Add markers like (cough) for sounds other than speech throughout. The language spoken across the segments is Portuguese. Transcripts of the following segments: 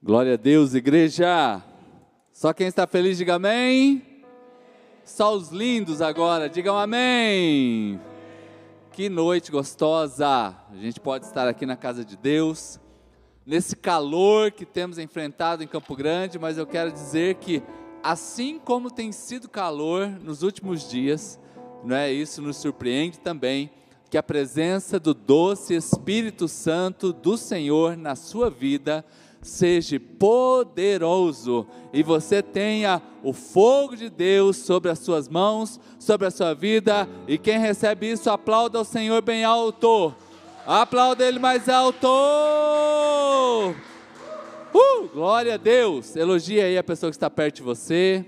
Glória a Deus, igreja. Só quem está feliz, diga amém. Só os lindos agora, digam amém. Que noite gostosa. A gente pode estar aqui na casa de Deus, nesse calor que temos enfrentado em Campo Grande, mas eu quero dizer que, assim como tem sido calor nos últimos dias, não é isso nos surpreende também que a presença do doce Espírito Santo do Senhor na sua vida seja poderoso e você tenha o fogo de Deus sobre as suas mãos, sobre a sua vida. E quem recebe isso, aplauda o Senhor bem alto. Aplauda Ele mais alto. Uh, glória a Deus. Elogie aí a pessoa que está perto de você.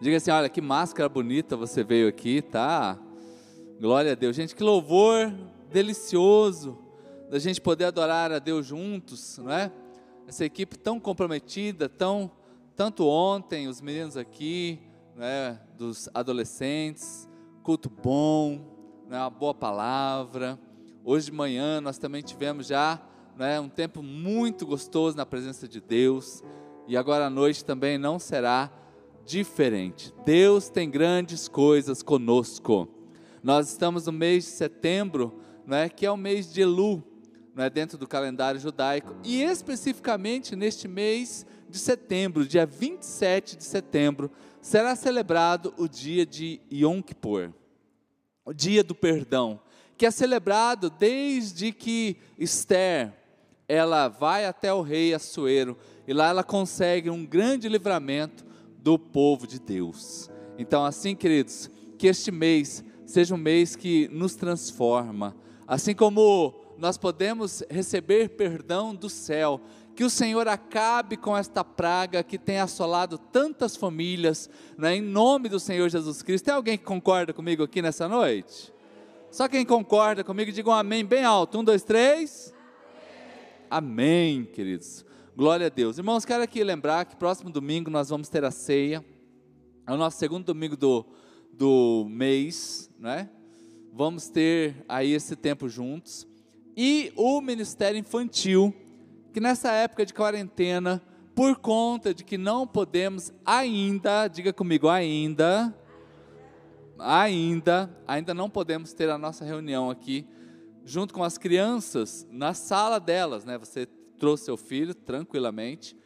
Diga assim: olha que máscara bonita você veio aqui, tá? Glória a Deus. Gente, que louvor delicioso da gente poder adorar a Deus juntos, não é? Essa equipe tão comprometida, tão tanto ontem os meninos aqui, né, dos adolescentes, culto bom, né, uma boa palavra. Hoje de manhã nós também tivemos já né, um tempo muito gostoso na presença de Deus e agora à noite também não será diferente. Deus tem grandes coisas conosco. Nós estamos no mês de setembro, né, que é o mês de Elu, não é, dentro do calendário judaico, e especificamente neste mês de setembro, dia 27 de setembro, será celebrado o dia de Yom Kippur, o dia do perdão, que é celebrado desde que Esther, ela vai até o rei Assuero, e lá ela consegue um grande livramento do povo de Deus. Então, assim, queridos, que este mês seja um mês que nos transforma, assim como nós podemos receber perdão do céu. Que o Senhor acabe com esta praga que tem assolado tantas famílias, né, em nome do Senhor Jesus Cristo. Tem alguém que concorda comigo aqui nessa noite? Só quem concorda comigo, diga um amém bem alto. Um, dois, três. Amém, amém queridos. Glória a Deus. Irmãos, quero aqui lembrar que próximo domingo nós vamos ter a ceia. É o nosso segundo domingo do, do mês, né? Vamos ter aí esse tempo juntos e o Ministério Infantil, que nessa época de quarentena, por conta de que não podemos ainda, diga comigo, ainda, ainda, ainda não podemos ter a nossa reunião aqui, junto com as crianças, na sala delas, né? Você trouxe seu filho tranquilamente,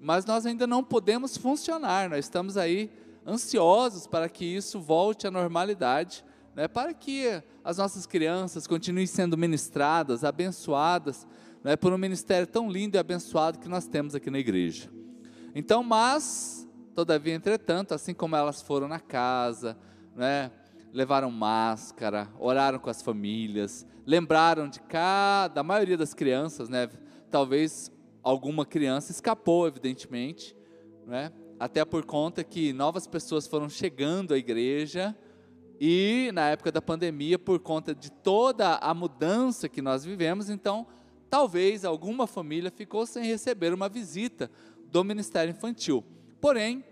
mas nós ainda não podemos funcionar, nós estamos aí ansiosos para que isso volte à normalidade né, para que as nossas crianças continuem sendo ministradas, abençoadas, né, por um ministério tão lindo e abençoado que nós temos aqui na igreja. Então, mas, todavia, entretanto, assim como elas foram na casa, né, levaram máscara, oraram com as famílias, lembraram de cada, da maioria das crianças, né, talvez alguma criança escapou, evidentemente, né, até por conta que novas pessoas foram chegando à igreja, e na época da pandemia, por conta de toda a mudança que nós vivemos, então talvez alguma família ficou sem receber uma visita do Ministério Infantil. Porém,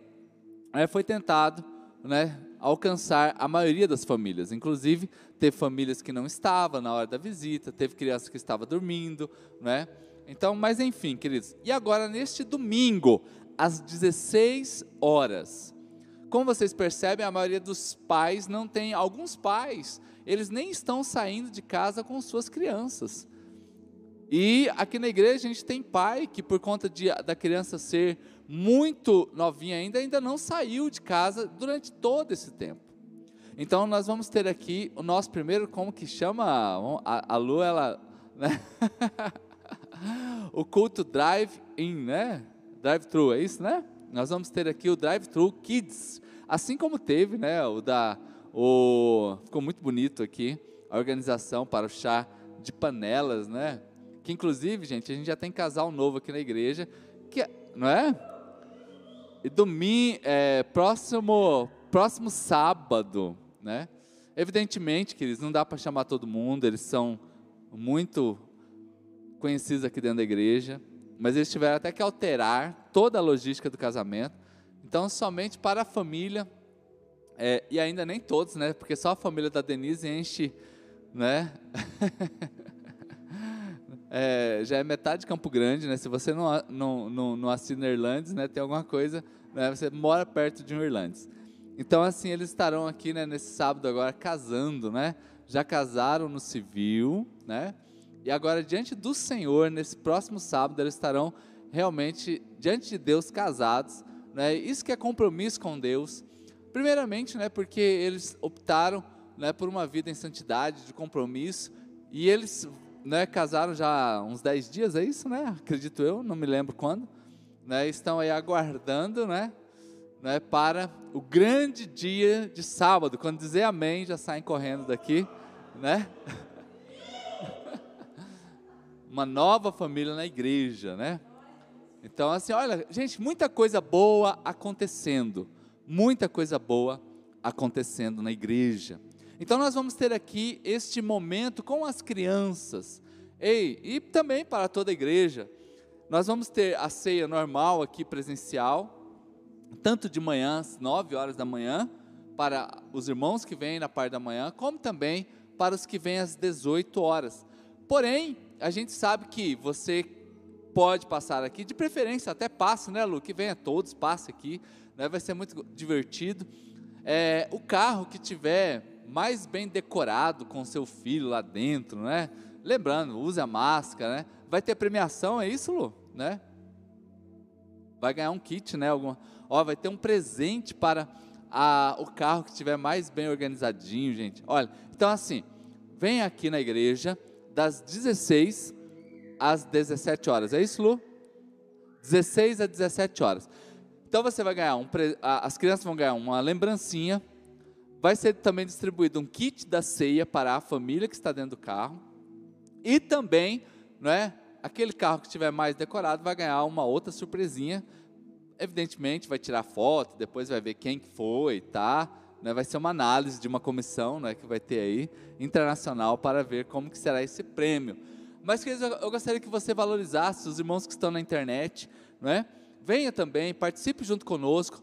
é, foi tentado né, alcançar a maioria das famílias. Inclusive, teve famílias que não estavam na hora da visita, teve crianças que estavam dormindo, né? Então, mas enfim, queridos. E agora, neste domingo, às 16 horas, como vocês percebem, a maioria dos pais não tem, alguns pais, eles nem estão saindo de casa com suas crianças. E aqui na igreja a gente tem pai que por conta de, da criança ser muito novinha ainda, ainda não saiu de casa durante todo esse tempo. Então nós vamos ter aqui o nosso primeiro, como que chama? A, a Lu, ela, né? (laughs) o culto drive-in, né? Drive-thru, é isso, né? Nós vamos ter aqui o Drive-Thru Kids, assim como teve, né, o da, o, ficou muito bonito aqui, a organização para o chá de panelas, né, que inclusive, gente, a gente já tem casal novo aqui na igreja, que, não é? E domingo, é, próximo, próximo sábado, né, evidentemente que eles não dá para chamar todo mundo, eles são muito conhecidos aqui dentro da igreja, mas eles tiveram até que alterar toda a logística do casamento. Então, somente para a família, é, e ainda nem todos, né? Porque só a família da Denise enche, né? (laughs) é, já é metade de Campo Grande, né? Se você não, não, não, não assina Irlandes, né? Tem alguma coisa, né? Você mora perto de um Irlandes. Então, assim, eles estarão aqui, né? Nesse sábado agora, casando, né? Já casaram no civil, né? E agora, diante do Senhor, nesse próximo sábado, eles estarão realmente diante de Deus casados, né? Isso que é compromisso com Deus. Primeiramente, né? Porque eles optaram, né? Por uma vida em santidade, de compromisso, e eles né, casaram já uns 10 dias, é isso, né? Acredito eu, não me lembro quando. Né, estão aí aguardando, né, né, para o grande dia de sábado. Quando dizer amém, já saem correndo daqui, né? (laughs) Uma nova família na igreja, né? Então, assim, olha, gente, muita coisa boa acontecendo. Muita coisa boa acontecendo na igreja. Então nós vamos ter aqui este momento com as crianças. Ei, e também para toda a igreja. Nós vamos ter a ceia normal aqui presencial, tanto de manhã, às 9 horas da manhã, para os irmãos que vêm na parte da manhã, como também para os que vêm às 18 horas. Porém, a gente sabe que você pode passar aqui, de preferência até passe, né, Lu? Que venha todos, passe aqui, né? vai ser muito divertido. É, o carro que tiver mais bem decorado com seu filho lá dentro, né? Lembrando, use a máscara, né? Vai ter premiação, é isso, Lu? Né? Vai ganhar um kit, né? Alguma, ó, vai ter um presente para a, o carro que estiver mais bem organizadinho, gente. Olha, então assim, vem aqui na igreja das 16 às 17 horas. É isso, Lu? 16 às 17 horas. Então você vai ganhar um, as crianças vão ganhar uma lembrancinha vai ser também distribuído um kit da ceia para a família que está dentro do carro. E também, não é, aquele carro que estiver mais decorado vai ganhar uma outra surpresinha. Evidentemente, vai tirar foto, depois vai ver quem foi, tá? Né, vai ser uma análise de uma comissão né, que vai ter aí, internacional, para ver como que será esse prêmio. Mas, queridos, eu gostaria que você valorizasse os irmãos que estão na internet, não é? Venha também, participe junto conosco.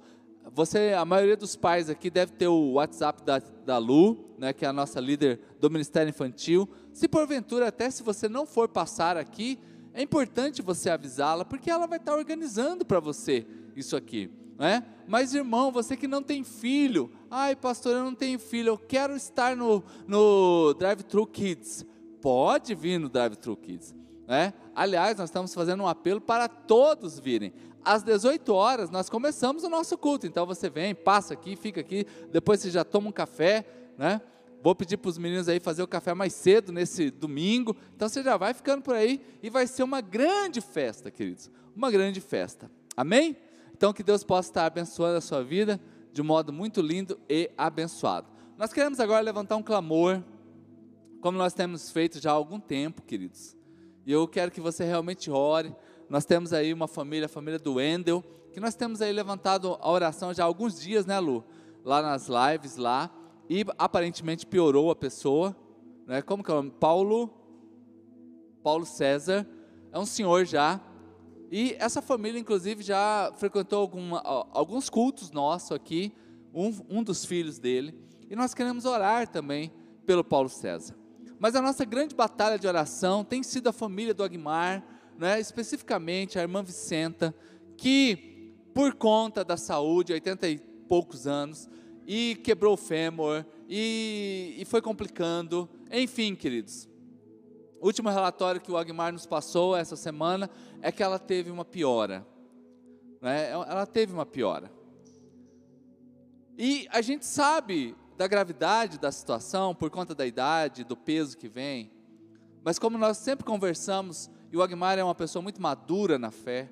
Você, a maioria dos pais aqui deve ter o WhatsApp da, da Lu, né, que é a nossa líder do Ministério Infantil. Se porventura, até se você não for passar aqui, é importante você avisá-la, porque ela vai estar organizando para você isso aqui. Né? Mas irmão, você que não tem filho, ai pastor, eu não tenho filho, eu quero estar no, no Drive Thru Kids. Pode vir no Drive Thru Kids. Né? Aliás, nós estamos fazendo um apelo para todos virem às 18 horas nós começamos o nosso culto. Então você vem, passa aqui, fica aqui, depois você já toma um café, né? Vou pedir para os meninos aí fazer o café mais cedo nesse domingo. Então você já vai ficando por aí e vai ser uma grande festa, queridos. Uma grande festa. Amém? Então que Deus possa estar abençoando a sua vida de um modo muito lindo e abençoado. Nós queremos agora levantar um clamor, como nós temos feito já há algum tempo, queridos. E eu quero que você realmente ore nós temos aí uma família, a família do Wendel, que nós temos aí levantado a oração já há alguns dias, né, Lu? Lá nas lives lá, e aparentemente piorou a pessoa, né? Como que é o nome? Paulo Paulo César, é um senhor já. E essa família, inclusive, já frequentou alguma, alguns cultos nossos aqui, um, um dos filhos dele. E nós queremos orar também pelo Paulo César. Mas a nossa grande batalha de oração tem sido a família do Aguimar, né, especificamente a irmã Vicenta, que por conta da saúde, 80 e poucos anos, e quebrou o fêmur, e, e foi complicando, enfim, queridos. O último relatório que o Agmar nos passou essa semana é que ela teve uma piora. Né? Ela teve uma piora. E a gente sabe da gravidade da situação por conta da idade, do peso que vem. Mas como nós sempre conversamos e o Agmar é uma pessoa muito madura na fé.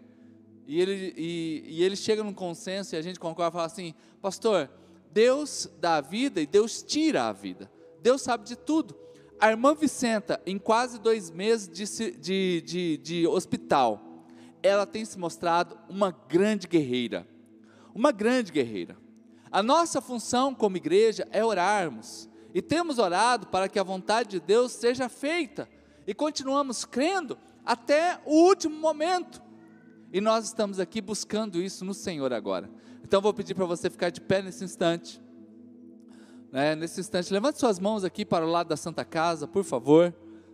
E ele, e, e ele chega num consenso e a gente concorda e fala assim: Pastor, Deus dá a vida e Deus tira a vida. Deus sabe de tudo. A irmã Vicenta, em quase dois meses de, de, de, de hospital, ela tem se mostrado uma grande guerreira. Uma grande guerreira. A nossa função como igreja é orarmos. E temos orado para que a vontade de Deus seja feita. E continuamos crendo até o último momento. E nós estamos aqui buscando isso no Senhor agora. Então vou pedir para você ficar de pé nesse instante. Né, nesse instante, levante suas mãos aqui para o lado da Santa Casa, por favor.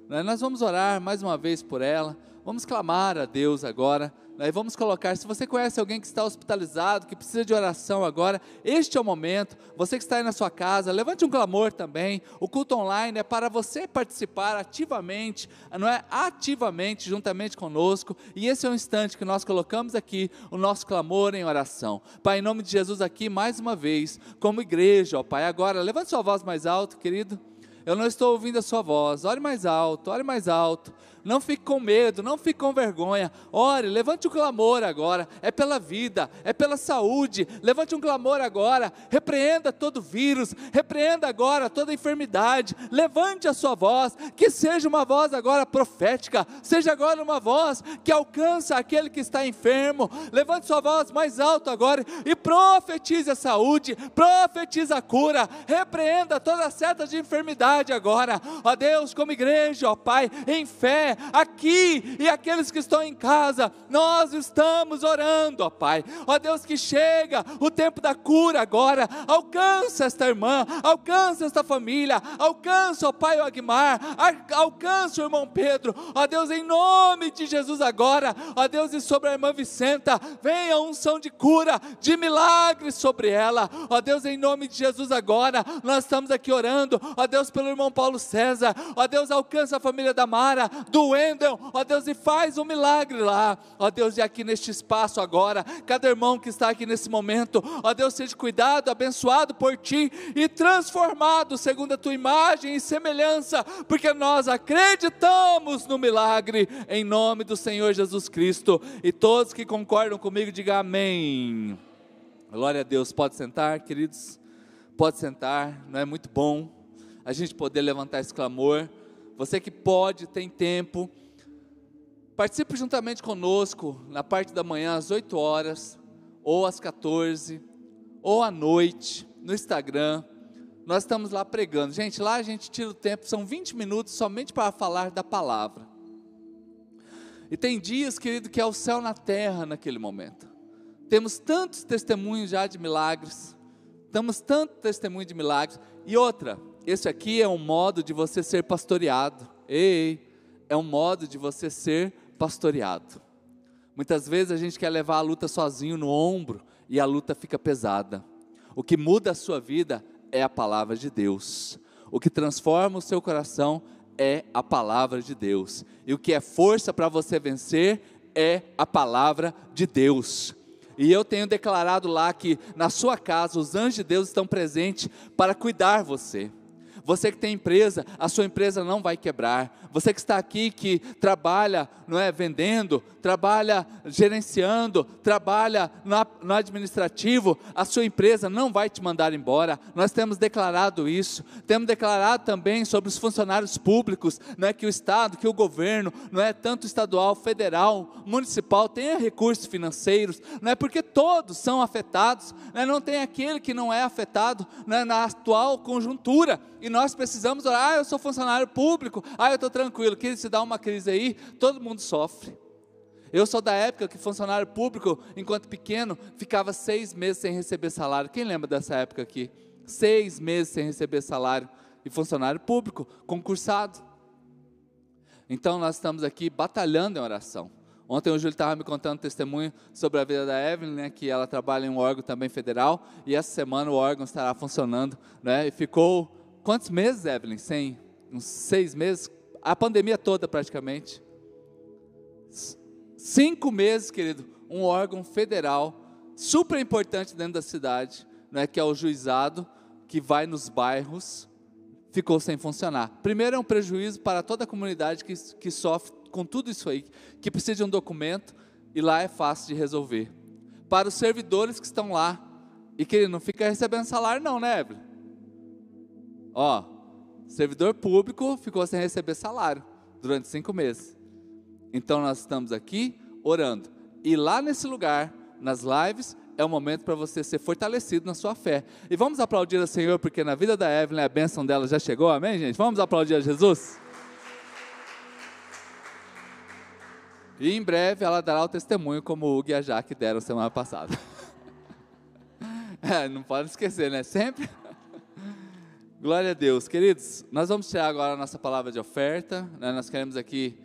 Né? Nós vamos orar mais uma vez por ela, vamos clamar a Deus agora né? vamos colocar, se você conhece alguém que está hospitalizado, que precisa de oração agora, este é o momento. Você que está aí na sua casa, levante um clamor também. O culto online é para você participar ativamente, não é? Ativamente, juntamente conosco. E esse é o instante que nós colocamos aqui o nosso clamor em oração. Pai, em nome de Jesus, aqui mais uma vez, como igreja, ó Pai, agora, levante sua voz mais alto, querido. Eu não estou ouvindo a sua voz. Ore mais alto, ore mais alto. Não fique com medo, não fique com vergonha. Ore, levante o clamor agora. É pela vida, é pela saúde. Levante um clamor agora. Repreenda todo vírus, repreenda agora toda enfermidade. Levante a sua voz, que seja uma voz agora profética, seja agora uma voz que alcança aquele que está enfermo. Levante sua voz mais alto agora e profetize a saúde, profetize a cura. Repreenda toda seta de enfermidade agora. Ó Deus, como igreja, ó Pai, em fé aqui e aqueles que estão em casa, nós estamos orando, ó Pai. Ó Deus, que chega o tempo da cura agora, alcança esta irmã, alcança esta família, alcança, ó Pai, o Aguimar, alcança o irmão Pedro, ó Deus, em nome de Jesus agora, ó Deus, e sobre a irmã Vicenta, venha a unção de cura, de milagres sobre ela, ó Deus, em nome de Jesus agora, nós estamos aqui orando, ó Deus, pelo irmão Paulo César, ó Deus, alcança a família da Mara, do do Wendel, ó Deus, e faz um milagre lá, ó Deus, e aqui neste espaço agora, cada irmão que está aqui nesse momento, ó Deus, seja cuidado, abençoado por ti e transformado segundo a tua imagem e semelhança, porque nós acreditamos no milagre, em nome do Senhor Jesus Cristo, e todos que concordam comigo, digam amém. Glória a Deus, pode sentar, queridos, pode sentar, não é muito bom a gente poder levantar esse clamor. Você que pode, tem tempo, participe juntamente conosco na parte da manhã às 8 horas, ou às 14, ou à noite, no Instagram. Nós estamos lá pregando. Gente, lá a gente tira o tempo, são 20 minutos somente para falar da palavra. E tem dias, querido, que é o céu na terra naquele momento. Temos tantos testemunhos já de milagres, temos tanto testemunho de milagres. E outra, esse aqui é um modo de você ser pastoreado. Ei, é um modo de você ser pastoreado. Muitas vezes a gente quer levar a luta sozinho no ombro e a luta fica pesada. O que muda a sua vida é a palavra de Deus. O que transforma o seu coração é a palavra de Deus. E o que é força para você vencer é a palavra de Deus. E eu tenho declarado lá que na sua casa os anjos de Deus estão presentes para cuidar você. Você que tem empresa, a sua empresa não vai quebrar. Você que está aqui que trabalha, não é, vendendo, trabalha gerenciando, trabalha no, administrativo, a sua empresa não vai te mandar embora. Nós temos declarado isso. Temos declarado também sobre os funcionários públicos, não é que o estado, que o governo, não é tanto estadual, federal, municipal tenha recursos financeiros, não é porque todos são afetados, não, é, não tem aquele que não é afetado não é, na atual conjuntura. E nós precisamos orar, ah, eu sou funcionário público, ah, eu estou tranquilo, que se dá uma crise aí, todo mundo sofre. Eu sou da época que funcionário público, enquanto pequeno, ficava seis meses sem receber salário. Quem lembra dessa época aqui? Seis meses sem receber salário. E funcionário público, concursado. Então nós estamos aqui batalhando em oração. Ontem o Júlio estava me contando testemunho sobre a vida da Evelyn, né, que ela trabalha em um órgão também federal, e essa semana o órgão estará funcionando, né, e ficou quantos meses, Evelyn? Sem? Uns seis meses? A pandemia toda praticamente. Cinco meses, querido, um órgão federal super importante dentro da cidade, né, que é o juizado, que vai nos bairros, ficou sem funcionar. Primeiro é um prejuízo para toda a comunidade que, que sofre com tudo isso aí, que precisa de um documento e lá é fácil de resolver. Para os servidores que estão lá e que não fica recebendo salário não, né, Evelyn? Ó, servidor público ficou sem receber salário durante cinco meses. Então nós estamos aqui orando. E lá nesse lugar, nas lives, é o momento para você ser fortalecido na sua fé. E vamos aplaudir ao Senhor, porque na vida da Evelyn a bênção dela já chegou, amém, gente? Vamos aplaudir a Jesus? E em breve ela dará o testemunho como o Hugo e a Jaque deram semana passada. (laughs) é, não pode esquecer, né? Sempre. Glória a Deus. Queridos, nós vamos tirar agora a nossa palavra de oferta. Né? Nós queremos aqui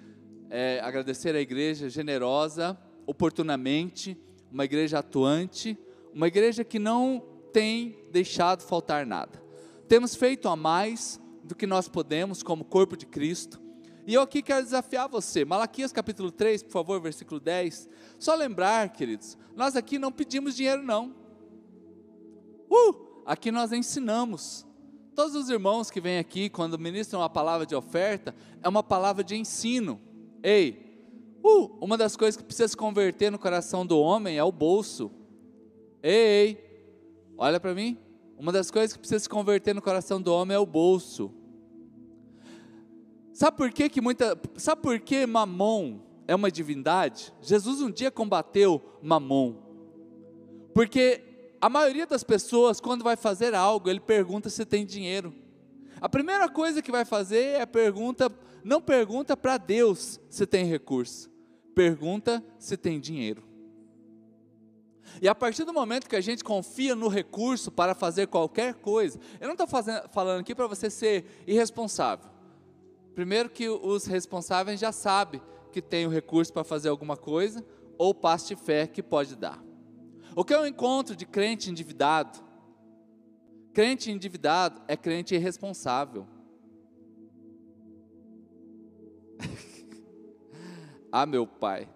é, agradecer a igreja generosa, oportunamente, uma igreja atuante, uma igreja que não tem deixado faltar nada. Temos feito a mais do que nós podemos como corpo de Cristo. E eu aqui quero desafiar você. Malaquias capítulo 3, por favor, versículo 10. Só lembrar, queridos, nós aqui não pedimos dinheiro não. Uh, aqui nós ensinamos. Todos os irmãos que vêm aqui, quando ministram uma palavra de oferta, é uma palavra de ensino. Ei, uh, uma das coisas que precisa se converter no coração do homem é o bolso. Ei, ei, olha para mim. Uma das coisas que precisa se converter no coração do homem é o bolso. Sabe por que, que muita. Sabe por que Mamon é uma divindade? Jesus um dia combateu Mamon. Porque a maioria das pessoas, quando vai fazer algo, ele pergunta se tem dinheiro. A primeira coisa que vai fazer é pergunta, não pergunta para Deus se tem recurso, pergunta se tem dinheiro. E a partir do momento que a gente confia no recurso para fazer qualquer coisa, eu não estou falando aqui para você ser irresponsável. Primeiro que os responsáveis já sabem que tem o recurso para fazer alguma coisa, ou passe de fé que pode dar. O que um encontro de crente endividado? Crente endividado é crente irresponsável. (laughs) ah, meu pai.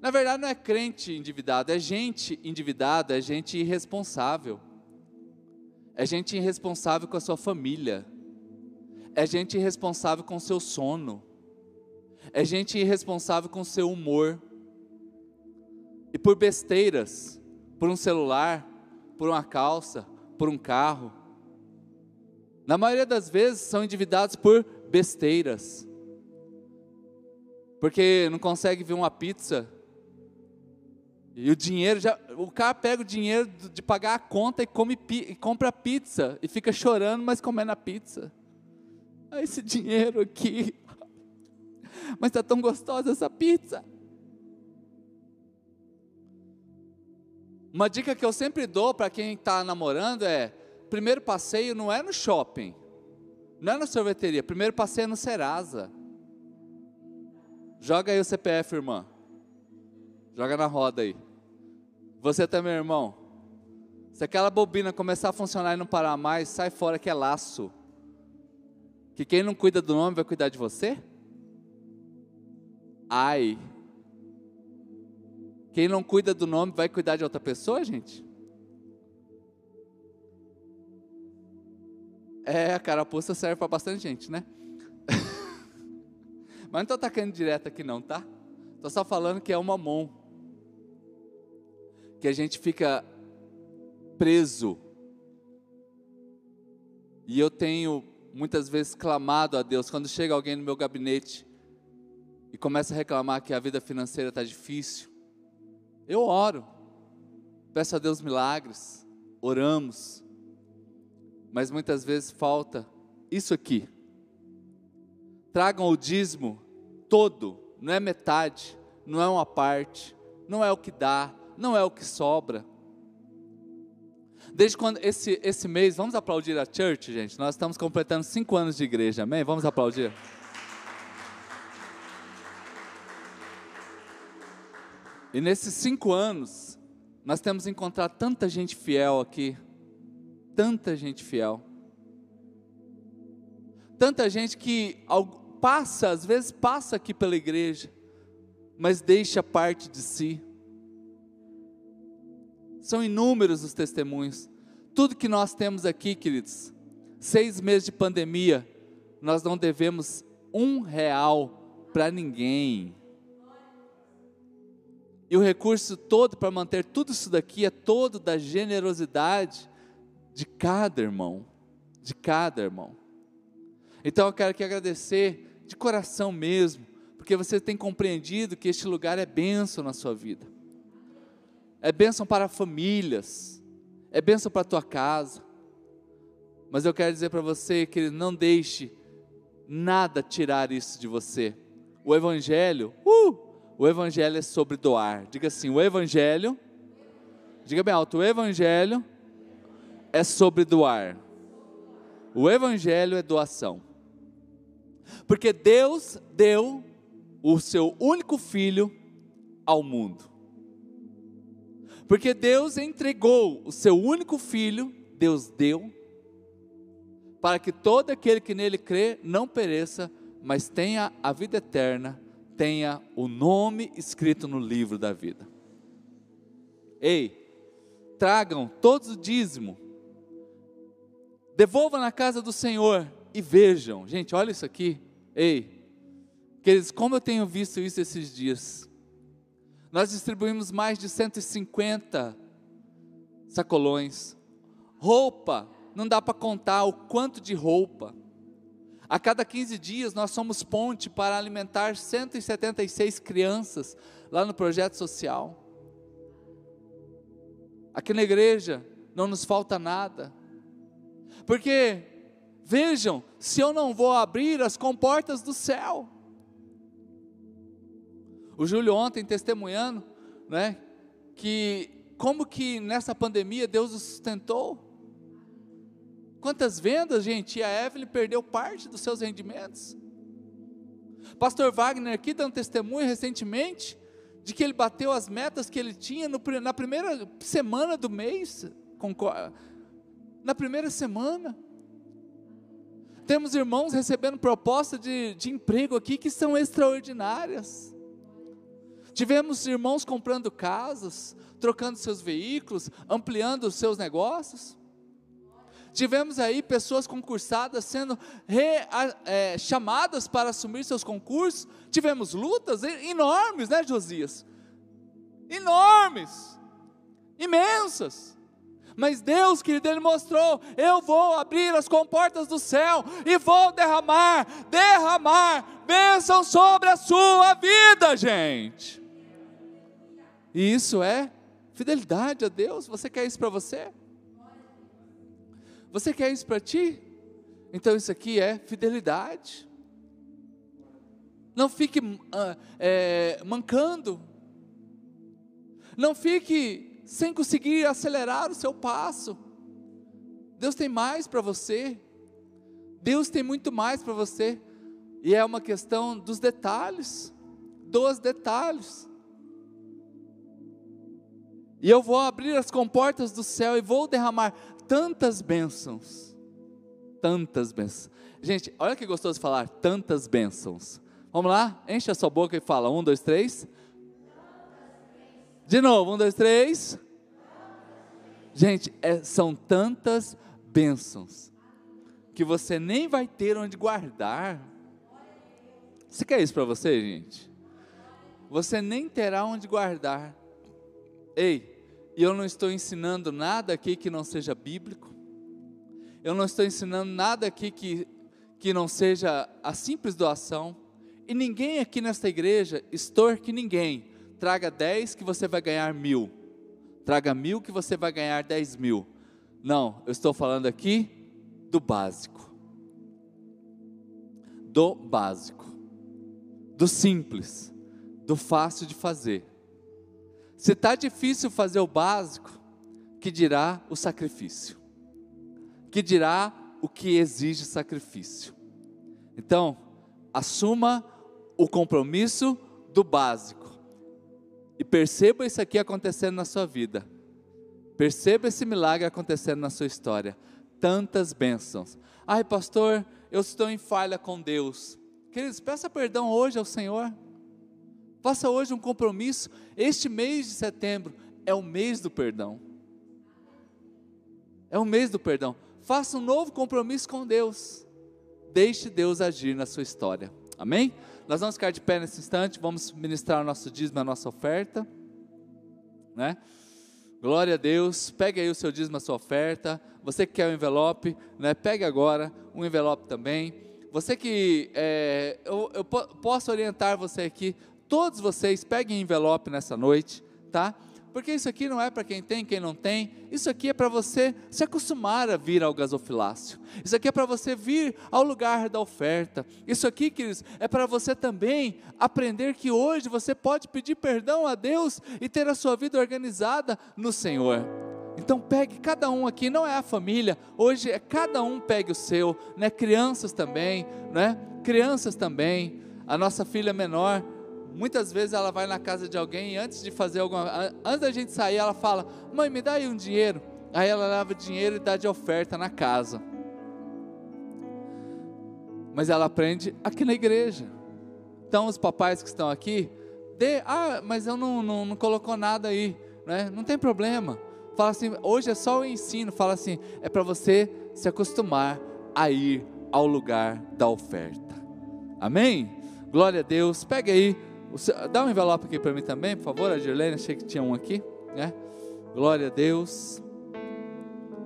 Na verdade, não é crente endividado, é gente endividada, é gente irresponsável. É gente irresponsável com a sua família. É gente irresponsável com o seu sono. É gente irresponsável com o seu humor. E por besteiras, por um celular, por uma calça, por um carro. Na maioria das vezes são endividados por besteiras. Porque não consegue ver uma pizza. E o dinheiro já. O cara pega o dinheiro de pagar a conta e, come, e compra pizza. E fica chorando, mas comendo a pizza. Ah, esse (laughs) dinheiro aqui. Mas está tão gostosa essa pizza. Uma dica que eu sempre dou para quem está namorando é: primeiro passeio não é no shopping, não é na sorveteria, primeiro passeio é no Serasa. Joga aí o CPF, irmã. Joga na roda aí. Você também, irmão. Se aquela bobina começar a funcionar e não parar mais, sai fora que é laço. Que quem não cuida do nome vai cuidar de você? Ai. Quem não cuida do nome vai cuidar de outra pessoa, gente? É, a carapuça serve para bastante gente, né? (laughs) Mas não estou atacando direto aqui não, tá? Estou só falando que é uma mão. Que a gente fica preso. E eu tenho muitas vezes clamado a Deus, quando chega alguém no meu gabinete e começa a reclamar que a vida financeira está difícil, eu oro, peço a Deus milagres, oramos, mas muitas vezes falta isso aqui. Tragam o dízimo todo, não é metade, não é uma parte, não é o que dá, não é o que sobra. Desde quando esse, esse mês, vamos aplaudir a church, gente. Nós estamos completando cinco anos de igreja, amém? Vamos aplaudir. E nesses cinco anos, nós temos encontrado tanta gente fiel aqui, tanta gente fiel, tanta gente que passa, às vezes passa aqui pela igreja, mas deixa parte de si. São inúmeros os testemunhos. Tudo que nós temos aqui, queridos, seis meses de pandemia, nós não devemos um real para ninguém. E o recurso todo para manter tudo isso daqui é todo da generosidade de cada irmão, de cada irmão. Então eu quero aqui agradecer de coração mesmo, porque você tem compreendido que este lugar é bênção na sua vida. É bênção para famílias, é bênção para a tua casa. Mas eu quero dizer para você que não deixe nada tirar isso de você. O Evangelho, uh, o Evangelho é sobre doar. Diga assim: o Evangelho, diga bem alto, o Evangelho é sobre doar. O Evangelho é doação. Porque Deus deu o seu único filho ao mundo. Porque Deus entregou o seu único filho, Deus deu, para que todo aquele que nele crê não pereça, mas tenha a vida eterna, tenha o nome escrito no livro da vida. Ei, tragam todos o dízimo, devolvam na casa do Senhor e vejam, gente, olha isso aqui, ei, queridos, como eu tenho visto isso esses dias, nós distribuímos mais de 150 sacolões, roupa, não dá para contar o quanto de roupa, a cada 15 dias nós somos ponte para alimentar 176 crianças lá no projeto social. Aqui na igreja não nos falta nada. Porque, vejam, se eu não vou abrir as comportas do céu. O Júlio ontem testemunhando, né, que como que nessa pandemia Deus o sustentou. Quantas vendas, gente, e a Evelyn perdeu parte dos seus rendimentos. Pastor Wagner aqui dando testemunho recentemente de que ele bateu as metas que ele tinha no, na primeira semana do mês. Na primeira semana. Temos irmãos recebendo propostas de, de emprego aqui que são extraordinárias. Tivemos irmãos comprando casas, trocando seus veículos, ampliando os seus negócios. Tivemos aí pessoas concursadas sendo re, é, chamadas para assumir seus concursos. Tivemos lutas enormes, né, Josias? Enormes, imensas. Mas Deus, querido, Ele mostrou: eu vou abrir as comportas do céu e vou derramar, derramar bênção sobre a sua vida, gente. E isso é fidelidade a Deus. Você quer isso para você? Você quer isso para ti? Então isso aqui é fidelidade. Não fique uh, é, mancando. Não fique sem conseguir acelerar o seu passo. Deus tem mais para você. Deus tem muito mais para você. E é uma questão dos detalhes. Dos detalhes. E eu vou abrir as comportas do céu e vou derramar tantas bênçãos. Tantas bênçãos. Gente, olha que gostoso falar tantas bênçãos. Vamos lá? Enche a sua boca e fala. Um, dois, três. De novo, um, dois, três. Gente, é, são tantas bênçãos que você nem vai ter onde guardar. Você quer isso para você, gente? Você nem terá onde guardar. Ei, e eu não estou ensinando nada aqui que não seja bíblico. Eu não estou ensinando nada aqui que, que não seja a simples doação. E ninguém aqui nesta igreja extorque ninguém. Traga dez que você vai ganhar mil. Traga mil que você vai ganhar dez mil. Não, eu estou falando aqui do básico. Do básico. Do simples. Do fácil de fazer se está difícil fazer o básico, que dirá o sacrifício? Que dirá o que exige sacrifício? Então, assuma o compromisso do básico. E perceba isso aqui acontecendo na sua vida. Perceba esse milagre acontecendo na sua história. Tantas bênçãos. Ai, pastor, eu estou em falha com Deus. Queridos, peça perdão hoje ao Senhor. Faça hoje um compromisso. Este mês de setembro é o mês do perdão. É o mês do perdão. Faça um novo compromisso com Deus. Deixe Deus agir na sua história. Amém? Nós vamos ficar de pé nesse instante, vamos ministrar o nosso dízimo, a nossa oferta. Né? Glória a Deus. Pegue aí o seu dízimo, a sua oferta. Você que quer o um envelope, né? pegue agora um envelope também. Você que é, eu, eu posso orientar você aqui todos vocês peguem envelope nessa noite, tá? Porque isso aqui não é para quem tem, quem não tem. Isso aqui é para você se acostumar a vir ao gasofilácio. Isso aqui é para você vir ao lugar da oferta. Isso aqui, queridos, é para você também aprender que hoje você pode pedir perdão a Deus e ter a sua vida organizada no Senhor. Então pegue cada um aqui, não é a família, hoje é cada um pegue o seu, né? Crianças também, né? Crianças também. A nossa filha menor, muitas vezes ela vai na casa de alguém e antes de fazer alguma, antes da gente sair, ela fala: "Mãe, me dá aí um dinheiro". Aí ela leva dinheiro e dá de oferta na casa. Mas ela aprende aqui na igreja. Então os papais que estão aqui, dê, ah, mas eu não, não, não colocou nada aí, né? Não tem problema. Fala assim, hoje é só o ensino. Fala assim, é para você se acostumar a ir ao lugar da oferta. Amém? Glória a Deus. Pega aí, dá um envelope aqui para mim também, por favor, a Girlene. Achei que tinha um aqui, né? Glória a Deus.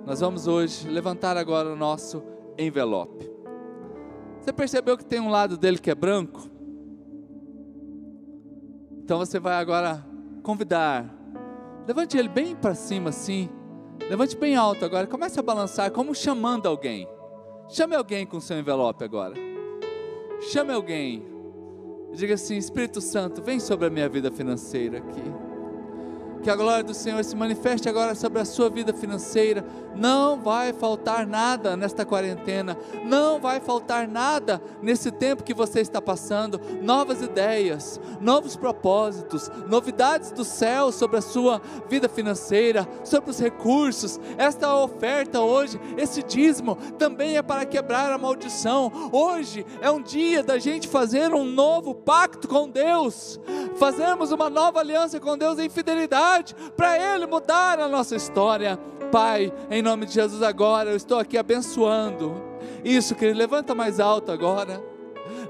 Nós vamos hoje levantar agora o nosso envelope. Você percebeu que tem um lado dele que é branco? Então você vai agora convidar Levante ele bem para cima assim. Levante bem alto agora. Comece a balançar como chamando alguém. Chame alguém com seu envelope agora. Chame alguém. Diga assim: Espírito Santo, vem sobre a minha vida financeira aqui. Que a glória do Senhor se manifeste agora sobre a sua vida financeira. Não vai faltar nada nesta quarentena. Não vai faltar nada nesse tempo que você está passando. Novas ideias, novos propósitos, novidades do céu sobre a sua vida financeira, sobre os recursos. Esta oferta hoje, esse dízimo, também é para quebrar a maldição. Hoje é um dia da gente fazer um novo pacto com Deus. Fazermos uma nova aliança com Deus em fidelidade para Ele mudar a nossa história. Pai, em nome de Jesus, agora eu estou aqui abençoando. Isso, querido, levanta mais alto agora.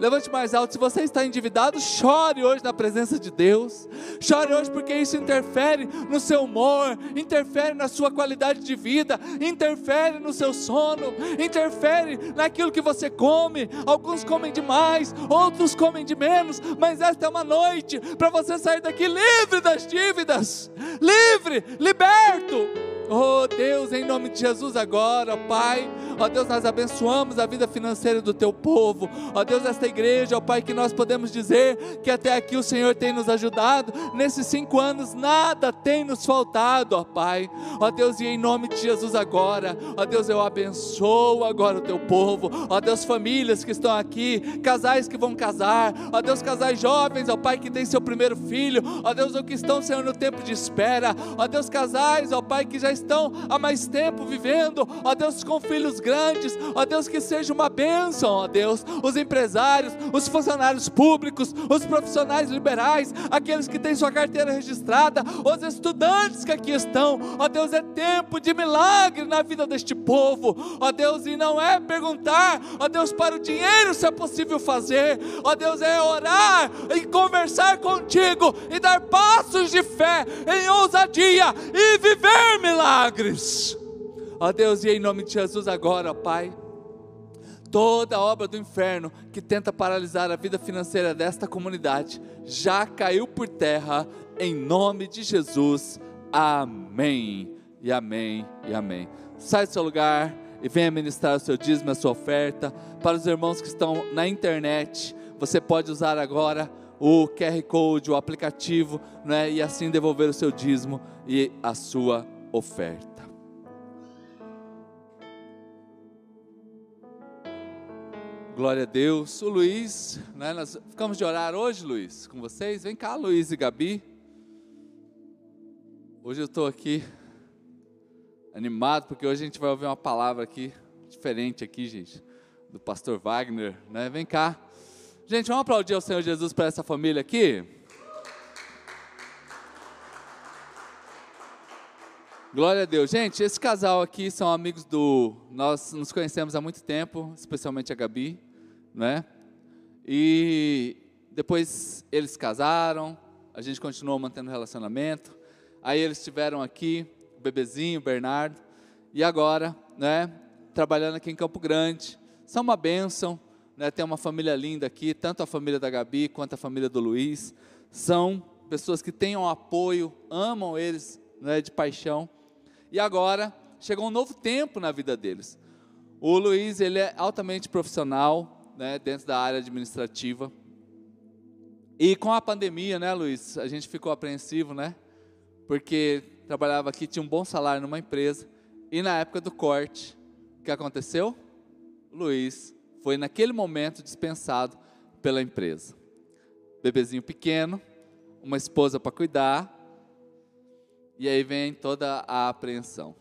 Levante mais alto. Se você está endividado, chore hoje na presença de Deus. Chore hoje porque isso interfere no seu humor, interfere na sua qualidade de vida, interfere no seu sono, interfere naquilo que você come. Alguns comem demais, outros comem de menos, mas esta é uma noite para você sair daqui livre das dívidas, livre, liberto. Oh Deus, em nome de Jesus agora, Pai. Ó Deus, nós abençoamos a vida financeira do teu povo. Ó Deus, esta igreja, ó Pai, que nós podemos dizer que até aqui o Senhor tem nos ajudado. Nesses cinco anos, nada tem nos faltado, ó Pai. Ó Deus, e em nome de Jesus agora, ó Deus, eu abençoo agora o teu povo. Ó Deus, famílias que estão aqui, casais que vão casar. Ó Deus, casais jovens, ó Pai, que tem seu primeiro filho. Ó Deus, o que estão, Senhor, no tempo de espera. Ó Deus, casais, ó Pai, que já estão há mais tempo vivendo, ó Deus, com filhos grandes, ó Deus, que seja uma bênção, ó Deus, os empresários, os funcionários públicos, os profissionais liberais, aqueles que têm sua carteira registrada, os estudantes que aqui estão, ó Deus, é tempo de milagre na vida deste povo, ó Deus, e não é perguntar, ó Deus, para o dinheiro se é possível fazer, ó Deus, é orar e conversar contigo e dar passos de fé em ousadia e viver milagres milagres. Ó Deus, e em nome de Jesus agora, Pai, toda obra do inferno que tenta paralisar a vida financeira desta comunidade já caiu por terra, em nome de Jesus. Amém. E amém, e amém. Sai do seu lugar e venha ministrar o seu dízimo, a sua oferta. Para os irmãos que estão na internet, você pode usar agora o QR Code, o aplicativo, né, e assim devolver o seu dízimo e a sua oferta Glória a Deus. O Luiz, né, nós ficamos de orar hoje, Luiz, com vocês. Vem cá, Luiz e Gabi. Hoje eu estou aqui animado, porque hoje a gente vai ouvir uma palavra aqui, diferente aqui, gente, do pastor Wagner, né? Vem cá. Gente, vamos aplaudir ao Senhor Jesus para essa família aqui. Glória a Deus. Gente, esse casal aqui são amigos do. Nós nos conhecemos há muito tempo, especialmente a Gabi, né? E depois eles casaram, a gente continuou mantendo relacionamento. Aí eles estiveram aqui, o bebezinho, o Bernardo, e agora, né? Trabalhando aqui em Campo Grande. São uma bênção, né? Tem uma família linda aqui, tanto a família da Gabi quanto a família do Luiz. São pessoas que têm um apoio, amam eles né, de paixão. E agora chegou um novo tempo na vida deles. O Luiz ele é altamente profissional, né, dentro da área administrativa. E com a pandemia, né, Luiz, a gente ficou apreensivo, né? Porque trabalhava aqui, tinha um bom salário numa empresa. E na época do corte, o que aconteceu? Luiz foi naquele momento dispensado pela empresa. Bebezinho pequeno, uma esposa para cuidar, e aí vem toda a apreensão.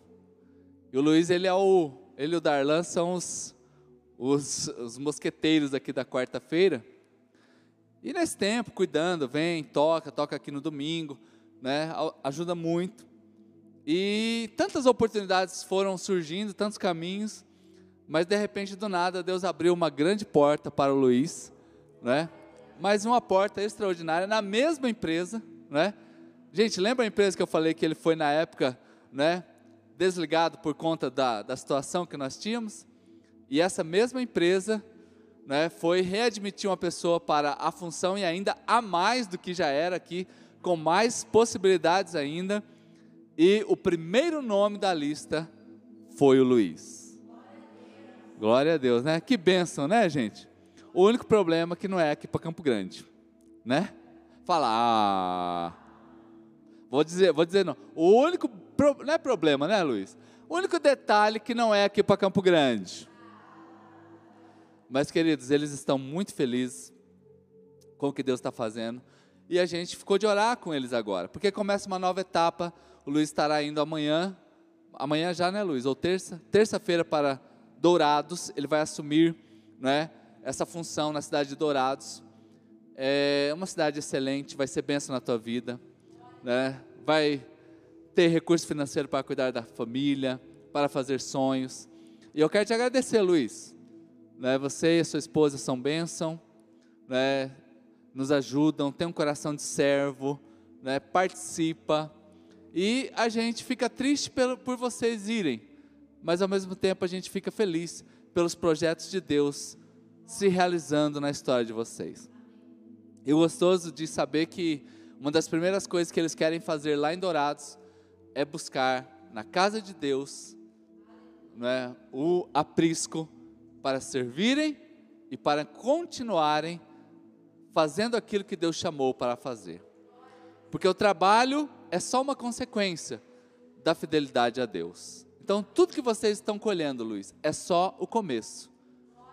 E o Luiz, ele é o, ele e o Darlan são os, os, os mosqueteiros aqui da quarta-feira. E nesse tempo, cuidando, vem, toca, toca aqui no domingo, né? Ajuda muito. E tantas oportunidades foram surgindo, tantos caminhos, mas de repente do nada Deus abriu uma grande porta para o Luiz, né? Mas uma porta extraordinária na mesma empresa, né? Gente, lembra a empresa que eu falei que ele foi na época, né? Desligado por conta da, da situação que nós tínhamos? E essa mesma empresa, né, foi readmitir uma pessoa para a função e ainda a mais do que já era aqui, com mais possibilidades ainda. E o primeiro nome da lista foi o Luiz. Glória a Deus, né? Que bênção, né, gente? O único problema é que não é aqui para Campo Grande, né? Fala, ah, vou dizer, vou dizer não. O único não é problema, né, Luiz? O único detalhe que não é aqui para Campo Grande. Mas, queridos, eles estão muito felizes com o que Deus está fazendo. E a gente ficou de orar com eles agora, porque começa uma nova etapa. O Luiz estará indo amanhã, amanhã já, né, Luiz? Ou terça? Terça-feira para Dourados, ele vai assumir né, essa função na cidade de Dourados. É uma cidade excelente, vai ser bênção na tua vida, né? vai ter recurso financeiro para cuidar da família, para fazer sonhos. E eu quero te agradecer, Luiz. Né, você e a sua esposa são bênção, né, nos ajudam, tem um coração de servo, né, participa. E a gente fica triste por, por vocês irem, mas ao mesmo tempo a gente fica feliz pelos projetos de Deus se realizando na história de vocês. E gostoso de saber que uma das primeiras coisas que eles querem fazer lá em Dourados é buscar na casa de Deus né, o aprisco para servirem e para continuarem fazendo aquilo que Deus chamou para fazer. Porque o trabalho é só uma consequência da fidelidade a Deus. Então, tudo que vocês estão colhendo, Luiz, é só o começo.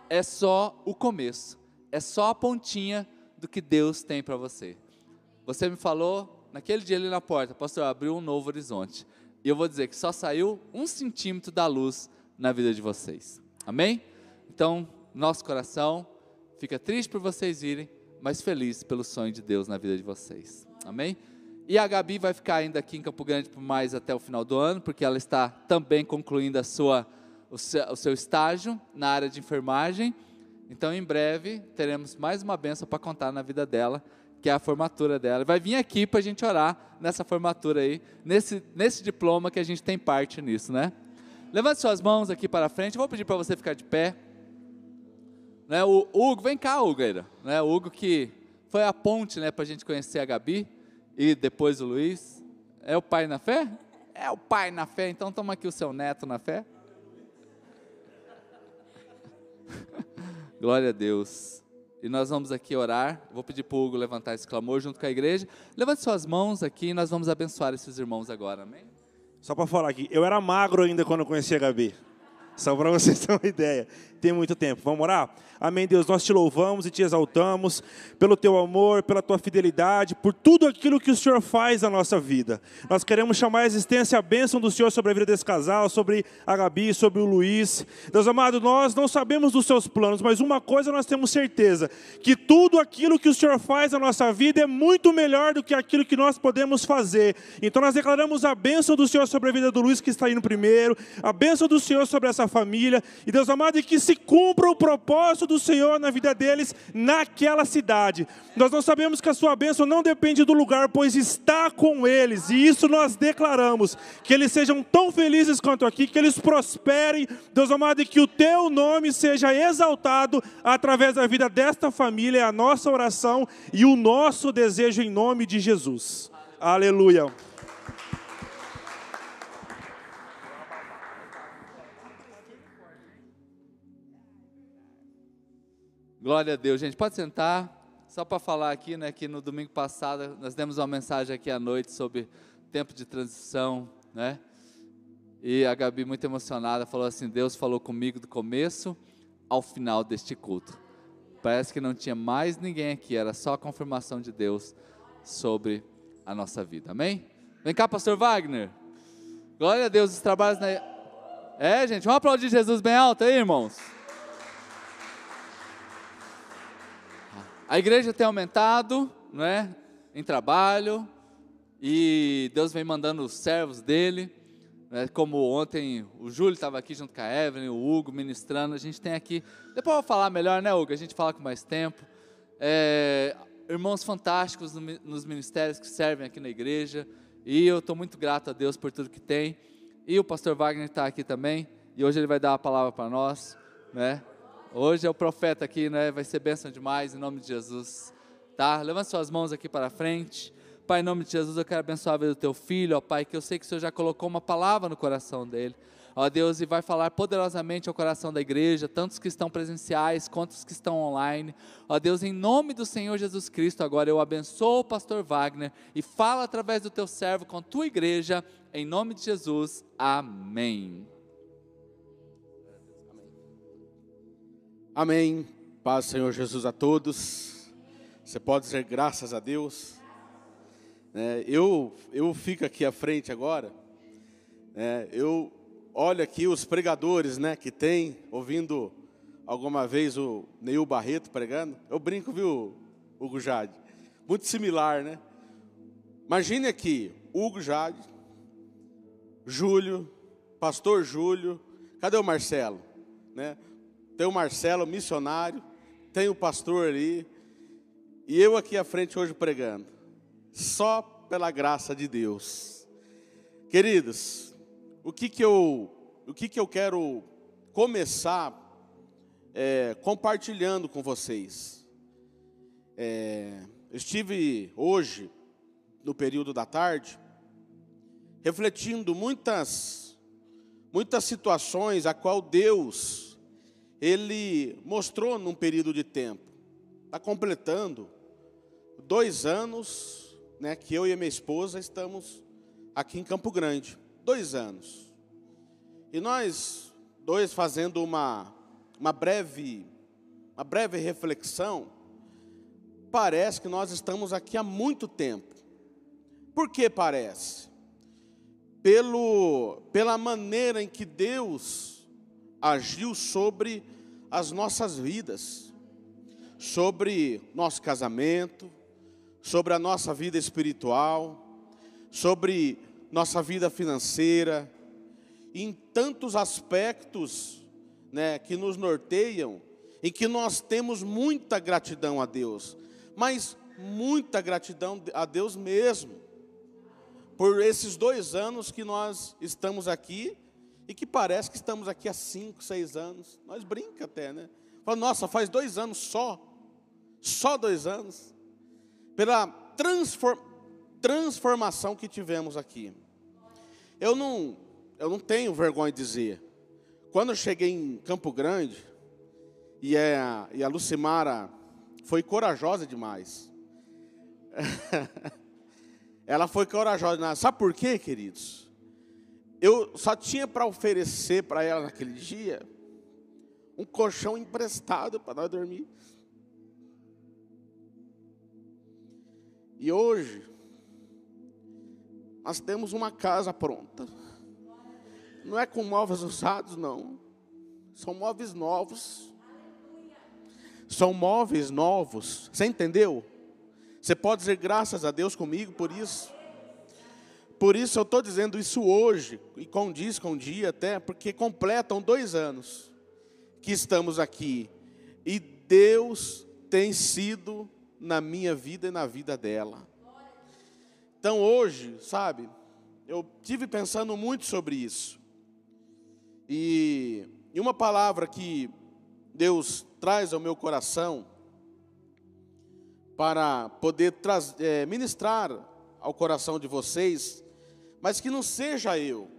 É só o começo. É só a pontinha do que Deus tem para você. Você me falou naquele dia ali na porta, pastor, abriu um novo horizonte. E eu vou dizer que só saiu um centímetro da luz na vida de vocês. Amém? Então, nosso coração fica triste por vocês irem, mas feliz pelo sonho de Deus na vida de vocês. Amém? E a Gabi vai ficar ainda aqui em Campo Grande por mais até o final do ano, porque ela está também concluindo a sua, o, seu, o seu estágio na área de enfermagem. Então, em breve, teremos mais uma benção para contar na vida dela, que é a formatura dela. Vai vir aqui para a gente orar nessa formatura aí, nesse, nesse diploma que a gente tem parte nisso, né? Levante suas mãos aqui para frente. Eu vou pedir para você ficar de pé. Né, o Hugo, vem cá, Hugo, né, o Hugo que foi a ponte né, para a gente conhecer a Gabi e depois o Luiz. É o pai na fé? É o pai na fé, então toma aqui o seu neto na fé. (laughs) Glória a Deus. E nós vamos aqui orar. Vou pedir para o Hugo levantar esse clamor junto com a igreja. Levante suas mãos aqui e nós vamos abençoar esses irmãos agora. Amém? Só para falar aqui, eu era magro ainda quando eu conheci a Gabi. Só para vocês (laughs) terem uma ideia. Tem muito tempo. Vamos orar? Amém, Deus. Nós te louvamos e te exaltamos pelo teu amor, pela tua fidelidade, por tudo aquilo que o Senhor faz na nossa vida. Nós queremos chamar a existência, a bênção do Senhor sobre a vida desse casal, sobre a Gabi, sobre o Luiz. Deus amado, nós não sabemos dos seus planos, mas uma coisa nós temos certeza: que tudo aquilo que o Senhor faz na nossa vida é muito melhor do que aquilo que nós podemos fazer. Então nós declaramos a bênção do Senhor sobre a vida do Luiz que está indo primeiro, a bênção do Senhor sobre essa família. E Deus amado, e que se cumpra o propósito do Senhor na vida deles naquela cidade. Nós não sabemos que a sua bênção não depende do lugar, pois está com eles, e isso nós declaramos. Que eles sejam tão felizes quanto aqui, que eles prosperem, Deus amado, e que o teu nome seja exaltado através da vida desta família, é a nossa oração e o nosso desejo em nome de Jesus. Aleluia. Glória a Deus, gente. Pode sentar. Só para falar aqui, né, que no domingo passado nós demos uma mensagem aqui à noite sobre tempo de transição, né? E a Gabi, muito emocionada, falou assim: Deus falou comigo do começo ao final deste culto. Parece que não tinha mais ninguém aqui, era só a confirmação de Deus sobre a nossa vida. Amém? Vem cá, pastor Wagner. Glória a Deus, os trabalhos na. É, gente, vamos aplaudir Jesus bem alto aí, irmãos. A igreja tem aumentado, não é? Em trabalho, e Deus vem mandando os servos dele, né? como ontem o Júlio estava aqui junto com a Evelyn, o Hugo ministrando, a gente tem aqui, depois eu vou falar melhor, né Hugo, a gente fala com mais tempo, é, irmãos fantásticos nos ministérios que servem aqui na igreja, e eu estou muito grato a Deus por tudo que tem, e o pastor Wagner está aqui também, e hoje ele vai dar a palavra para nós, né? Hoje é o profeta aqui, né? Vai ser bênção demais em nome de Jesus, tá? Levante suas mãos aqui para frente. Pai, em nome de Jesus, eu quero abençoar a vida do teu filho, ó Pai, que eu sei que o Senhor já colocou uma palavra no coração dele. Ó Deus, e vai falar poderosamente ao coração da igreja, tantos que estão presenciais quanto os que estão online. Ó Deus, em nome do Senhor Jesus Cristo, agora eu abençoo o pastor Wagner e fala através do teu servo com a tua igreja, em nome de Jesus. Amém. Amém. Paz, Senhor Jesus, a todos. Você pode dizer graças a Deus. É, eu, eu fico aqui à frente agora, é, eu olho aqui os pregadores né, que tem, ouvindo alguma vez o Neil Barreto pregando. Eu brinco, viu, Hugo Jade? Muito similar, né? Imagine aqui, Hugo Jade, Júlio, Pastor Júlio, cadê o Marcelo? Né? Tem o Marcelo, missionário, tem o pastor ali, e eu aqui à frente hoje pregando só pela graça de Deus. Queridos, o que que eu, o que que eu quero começar é, compartilhando com vocês? É, estive hoje, no período da tarde, refletindo muitas, muitas situações a qual Deus, Ele mostrou num período de tempo. Está completando dois anos né, que eu e minha esposa estamos aqui em Campo Grande, dois anos. E nós dois fazendo uma, uma breve uma breve reflexão, parece que nós estamos aqui há muito tempo. Por que parece? Pelo, pela maneira em que Deus agiu sobre as nossas vidas, sobre nosso casamento, sobre a nossa vida espiritual, sobre nossa vida financeira, em tantos aspectos né, que nos norteiam, em que nós temos muita gratidão a Deus, mas muita gratidão a Deus mesmo, por esses dois anos que nós estamos aqui, e que parece que estamos aqui há cinco, seis anos, nós brinca até, né? Fala, nossa, faz dois anos só, só dois anos pela transform, transformação que tivemos aqui. Eu não, eu não tenho vergonha de dizer. Quando eu cheguei em Campo Grande, e a, e a Lucimara foi corajosa demais. (laughs) Ela foi corajosa. Sabe por quê, queridos? Eu só tinha para oferecer para ela naquele dia um colchão emprestado para nós dormir. E hoje, nós temos uma casa pronta. Não é com móveis usados, não. São móveis novos. São móveis novos. Você entendeu? Você pode dizer graças a Deus comigo por isso. Por isso eu estou dizendo isso hoje, e condiz com o dia até, porque completam dois anos que estamos aqui. E Deus tem sido na minha vida e na vida dela. Então hoje, sabe, eu tive pensando muito sobre isso. E, e uma palavra que Deus traz ao meu coração para poder é, ministrar ao coração de vocês, mas que não seja eu,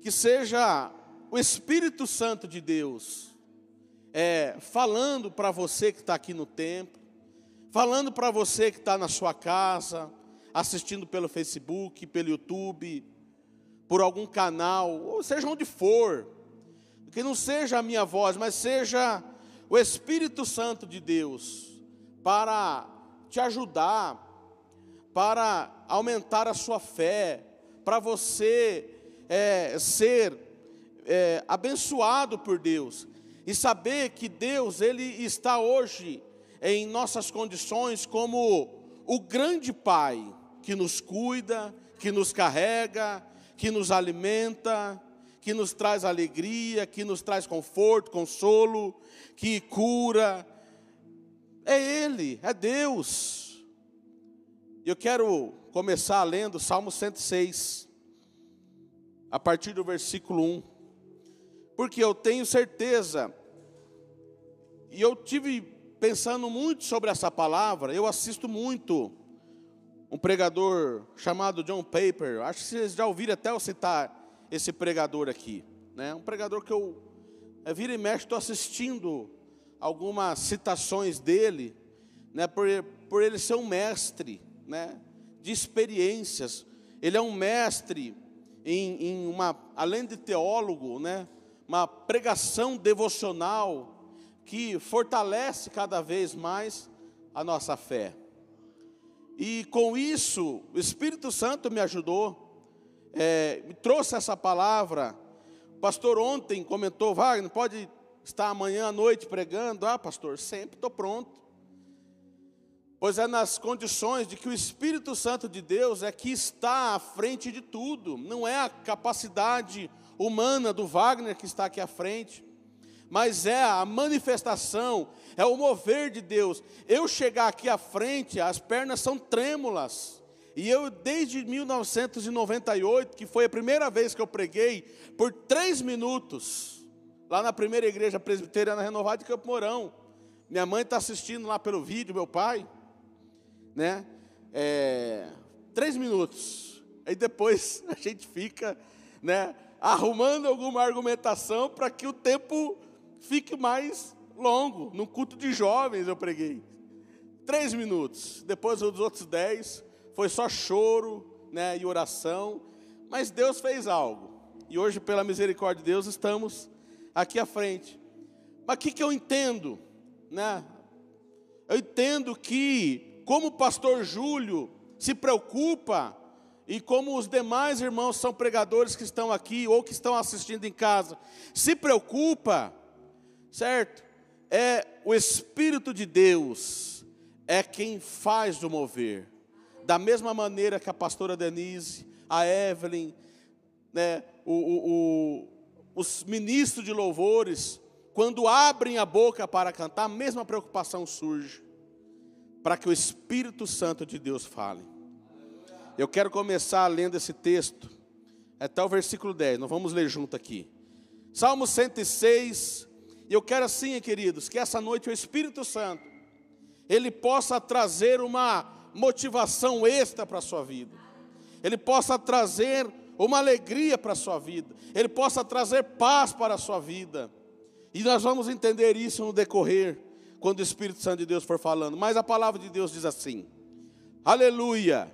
que seja o Espírito Santo de Deus é, falando para você que está aqui no templo, falando para você que está na sua casa, assistindo pelo Facebook, pelo YouTube, por algum canal, ou seja onde for, que não seja a minha voz, mas seja o Espírito Santo de Deus para te ajudar, para aumentar a sua fé, para você é, ser é, abençoado por Deus e saber que Deus ele está hoje em nossas condições como o grande Pai que nos cuida, que nos carrega, que nos alimenta, que nos traz alegria, que nos traz conforto, consolo, que cura. É Ele, é Deus. Eu quero começar lendo Salmo 106, a partir do versículo 1, porque eu tenho certeza, e eu tive pensando muito sobre essa palavra, eu assisto muito um pregador chamado John Paper, acho que vocês já ouviram até eu citar esse pregador aqui, né? Um pregador que eu é, vira e mexe estou assistindo algumas citações dele, né? Por, por ele ser um mestre, né? De experiências, ele é um mestre em, em uma, além de teólogo, né? Uma pregação devocional que fortalece cada vez mais a nossa fé. E com isso, o Espírito Santo me ajudou é, me trouxe essa palavra. O pastor ontem comentou, Wagner, pode estar amanhã à noite pregando? Ah, pastor, sempre estou pronto. Pois é nas condições de que o Espírito Santo de Deus é que está à frente de tudo, não é a capacidade humana do Wagner que está aqui à frente, mas é a manifestação, é o mover de Deus. Eu chegar aqui à frente, as pernas são trêmulas, e eu, desde 1998, que foi a primeira vez que eu preguei, por três minutos, lá na primeira igreja presbiteriana renovada de Campo Mourão. Minha mãe está assistindo lá pelo vídeo, meu pai, né? É, três minutos. Aí depois (laughs) a gente fica, né? Arrumando alguma argumentação para que o tempo fique mais longo. No culto de jovens eu preguei. Três minutos. Depois os outros dez foi só choro né, e oração, mas Deus fez algo. E hoje, pela misericórdia de Deus, estamos aqui à frente. Mas o que, que eu entendo? Né? Eu entendo que, como o pastor Júlio se preocupa, e como os demais irmãos são pregadores que estão aqui ou que estão assistindo em casa, se preocupa, certo? É o Espírito de Deus, é quem faz o mover da mesma maneira que a pastora Denise, a Evelyn, né, o, o, o, os ministros de louvores, quando abrem a boca para cantar, a mesma preocupação surge, para que o Espírito Santo de Deus fale. Eu quero começar lendo esse texto, até o versículo 10, nós vamos ler junto aqui. Salmo 106, e eu quero assim, queridos, que essa noite o Espírito Santo, ele possa trazer uma motivação extra para a sua vida, Ele possa trazer uma alegria para a sua vida, Ele possa trazer paz para a sua vida. E nós vamos entender isso no decorrer, quando o Espírito Santo de Deus for falando. Mas a palavra de Deus diz assim: Aleluia,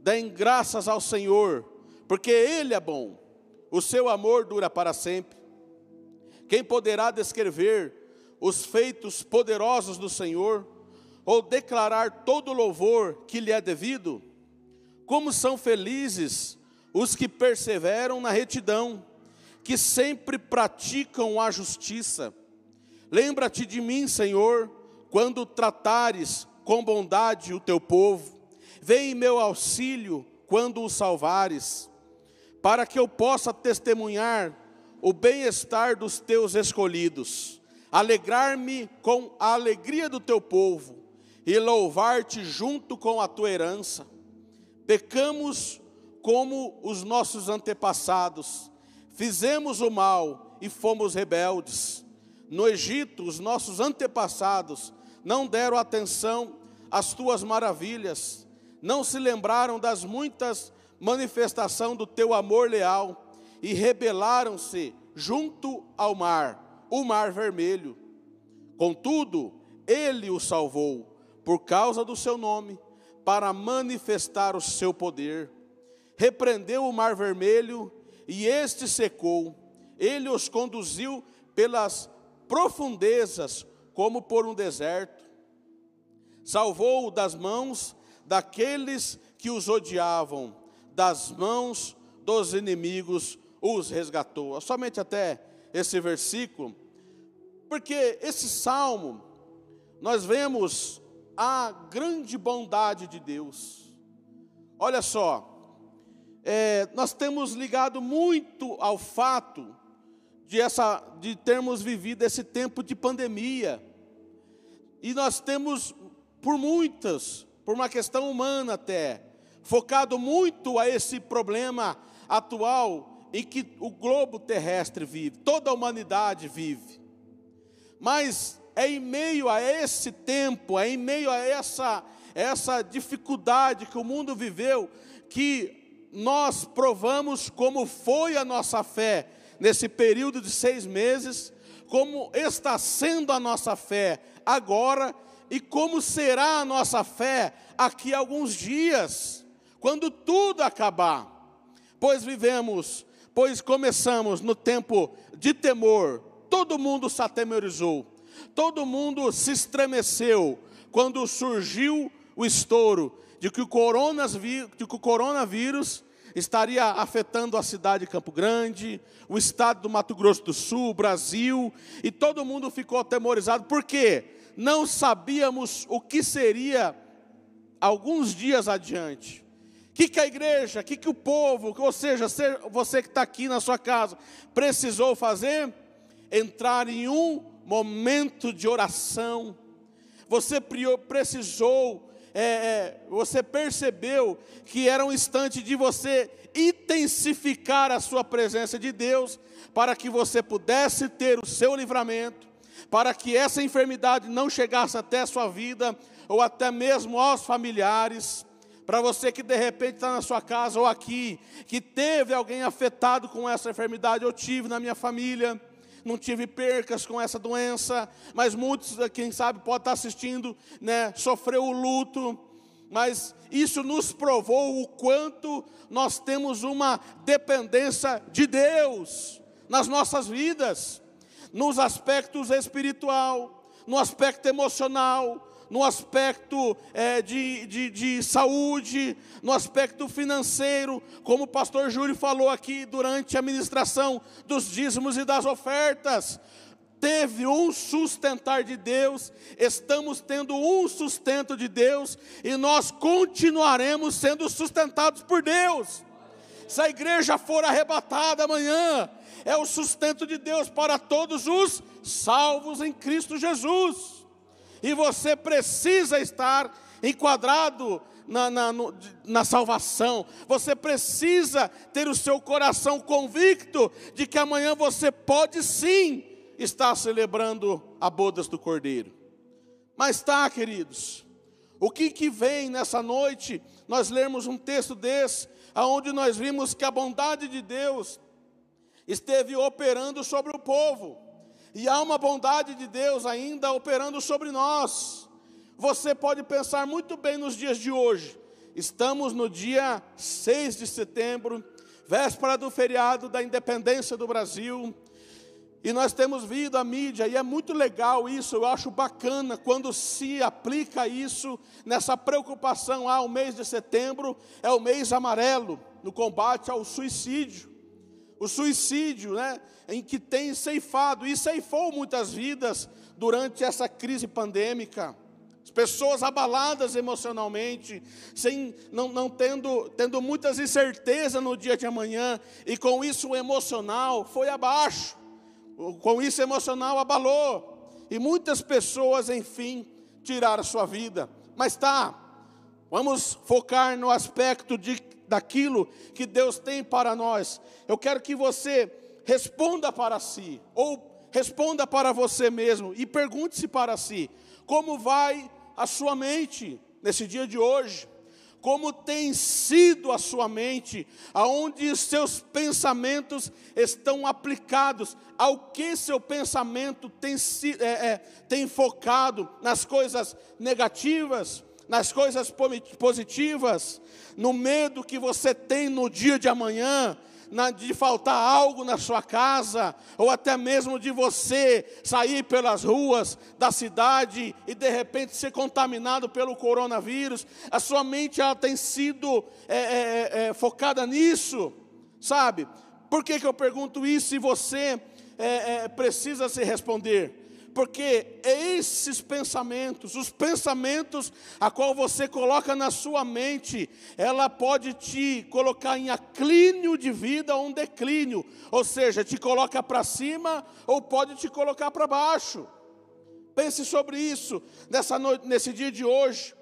deem graças ao Senhor, porque Ele é bom, o seu amor dura para sempre. Quem poderá descrever os feitos poderosos do Senhor? ou declarar todo louvor que lhe é devido? Como são felizes os que perseveram na retidão, que sempre praticam a justiça. Lembra-te de mim, Senhor, quando tratares com bondade o teu povo. Vem em meu auxílio quando o salvares, para que eu possa testemunhar o bem-estar dos teus escolhidos, alegrar-me com a alegria do teu povo e louvar-te junto com a tua herança. Pecamos como os nossos antepassados, fizemos o mal e fomos rebeldes. No Egito, os nossos antepassados não deram atenção às tuas maravilhas, não se lembraram das muitas manifestações do teu amor leal e rebelaram-se junto ao mar, o mar vermelho. Contudo, ele o salvou por causa do seu nome, para manifestar o seu poder. Repreendeu o mar vermelho e este secou. Ele os conduziu pelas profundezas, como por um deserto. Salvou-o das mãos daqueles que os odiavam, das mãos dos inimigos os resgatou. Somente até esse versículo, porque esse salmo, nós vemos a grande bondade de Deus. Olha só, é, nós temos ligado muito ao fato de, essa, de termos vivido esse tempo de pandemia, e nós temos, por muitas, por uma questão humana até, focado muito a esse problema atual em que o globo terrestre vive, toda a humanidade vive. Mas é em meio a esse tempo, é em meio a essa, essa dificuldade que o mundo viveu, que nós provamos como foi a nossa fé nesse período de seis meses, como está sendo a nossa fé agora e como será a nossa fé aqui alguns dias, quando tudo acabar. Pois vivemos, pois começamos no tempo de temor, todo mundo se atemorizou, todo mundo se estremeceu quando surgiu o estouro de que o coronavírus, de que o coronavírus estaria afetando a cidade de Campo Grande, o estado do Mato Grosso do Sul, o Brasil, e todo mundo ficou atemorizado, por quê? Não sabíamos o que seria alguns dias adiante. O que, que a igreja, o que, que o povo, ou seja, você que está aqui na sua casa, precisou fazer? Entrar em um momento de oração. Você precisou é, é, você percebeu que era um instante de você intensificar a sua presença de Deus, para que você pudesse ter o seu livramento, para que essa enfermidade não chegasse até a sua vida, ou até mesmo aos familiares. Para você que de repente está na sua casa ou aqui, que teve alguém afetado com essa enfermidade, eu tive na minha família não tive percas com essa doença, mas muitos, quem sabe, pode estar assistindo, né, sofreu o luto, mas isso nos provou o quanto nós temos uma dependência de Deus nas nossas vidas, nos aspectos espiritual, no aspecto emocional, no aspecto é, de, de, de saúde, no aspecto financeiro, como o pastor Júlio falou aqui durante a ministração dos dízimos e das ofertas. Teve um sustentar de Deus, estamos tendo um sustento de Deus e nós continuaremos sendo sustentados por Deus. Se a igreja for arrebatada amanhã, é o sustento de Deus para todos os salvos em Cristo Jesus e você precisa estar enquadrado na, na, no, na, salvação, você precisa ter o seu coração convicto de que amanhã você pode sim estar celebrando a bodas do Cordeiro. Mas tá, queridos, o que, que vem nessa noite, nós lermos um texto desse, aonde nós vimos que a bondade de Deus esteve operando sobre o povo. E há uma bondade de Deus ainda operando sobre nós. Você pode pensar muito bem nos dias de hoje. Estamos no dia 6 de setembro, véspera do feriado da independência do Brasil. E nós temos vindo a mídia, e é muito legal isso, eu acho bacana quando se aplica isso nessa preocupação. Ah, o mês de setembro é o mês amarelo no combate ao suicídio o suicídio, né, em que tem ceifado e ceifou muitas vidas durante essa crise pandêmica. As pessoas abaladas emocionalmente, sem, não, não tendo, tendo muitas incertezas no dia de amanhã, e com isso o emocional foi abaixo, com isso o emocional abalou, e muitas pessoas, enfim, tiraram a sua vida. Mas tá, vamos focar no aspecto de daquilo que Deus tem para nós. Eu quero que você responda para si, ou responda para você mesmo, e pergunte-se para si: como vai a sua mente nesse dia de hoje? Como tem sido a sua mente, aonde seus pensamentos estão aplicados, ao que seu pensamento tem, é, é, tem focado nas coisas negativas, nas coisas positivas, no medo que você tem no dia de amanhã, de faltar algo na sua casa, ou até mesmo de você sair pelas ruas da cidade e de repente ser contaminado pelo coronavírus, a sua mente ela tem sido é, é, é, focada nisso, sabe? Por que, que eu pergunto isso e você é, é, precisa se responder? Porque esses pensamentos, os pensamentos a qual você coloca na sua mente, ela pode te colocar em aclínio de vida ou um declínio, ou seja, te coloca para cima ou pode te colocar para baixo. Pense sobre isso nessa noite, nesse dia de hoje.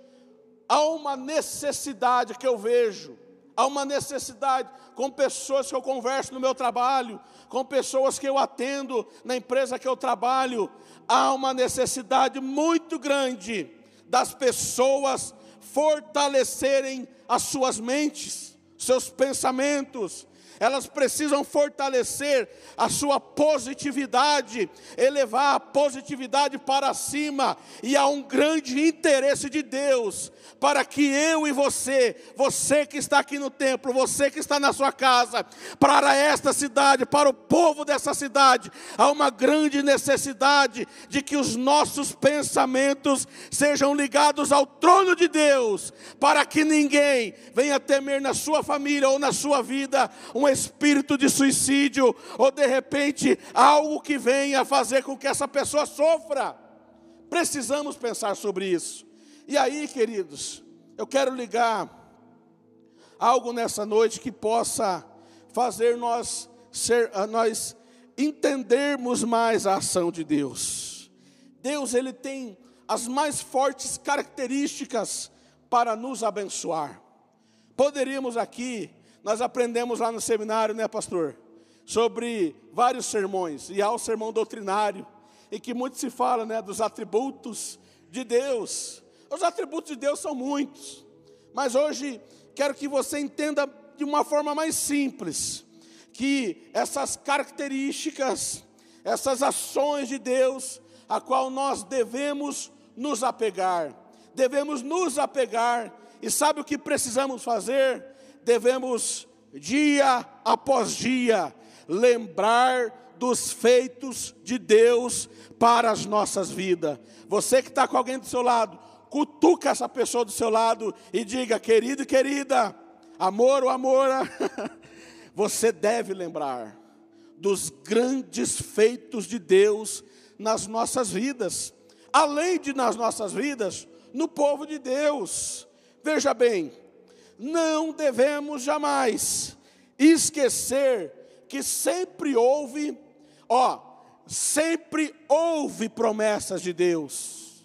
Há uma necessidade que eu vejo Há uma necessidade com pessoas que eu converso no meu trabalho, com pessoas que eu atendo na empresa que eu trabalho. Há uma necessidade muito grande das pessoas fortalecerem as suas mentes, seus pensamentos, elas precisam fortalecer a sua positividade, elevar a positividade para cima, e há um grande interesse de Deus para que eu e você, você que está aqui no templo, você que está na sua casa, para esta cidade, para o povo dessa cidade, há uma grande necessidade de que os nossos pensamentos sejam ligados ao trono de Deus, para que ninguém venha temer na sua família ou na sua vida um espírito de suicídio, ou de repente algo que venha fazer com que essa pessoa sofra. Precisamos pensar sobre isso. E aí, queridos, eu quero ligar algo nessa noite que possa fazer nós ser, nós entendermos mais a ação de Deus. Deus ele tem as mais fortes características para nos abençoar. Poderíamos aqui nós aprendemos lá no seminário, né, pastor? Sobre vários sermões, e há o sermão doutrinário, em que muito se fala, né, dos atributos de Deus. Os atributos de Deus são muitos, mas hoje quero que você entenda de uma forma mais simples, que essas características, essas ações de Deus, a qual nós devemos nos apegar, devemos nos apegar, e sabe o que precisamos fazer? Devemos, dia após dia, lembrar dos feitos de Deus para as nossas vidas. Você que está com alguém do seu lado, cutuca essa pessoa do seu lado e diga, querido e querida, amor ou amora, (laughs) você deve lembrar dos grandes feitos de Deus nas nossas vidas, além de nas nossas vidas, no povo de Deus. Veja bem, não devemos jamais esquecer que sempre houve, ó, sempre houve promessas de Deus.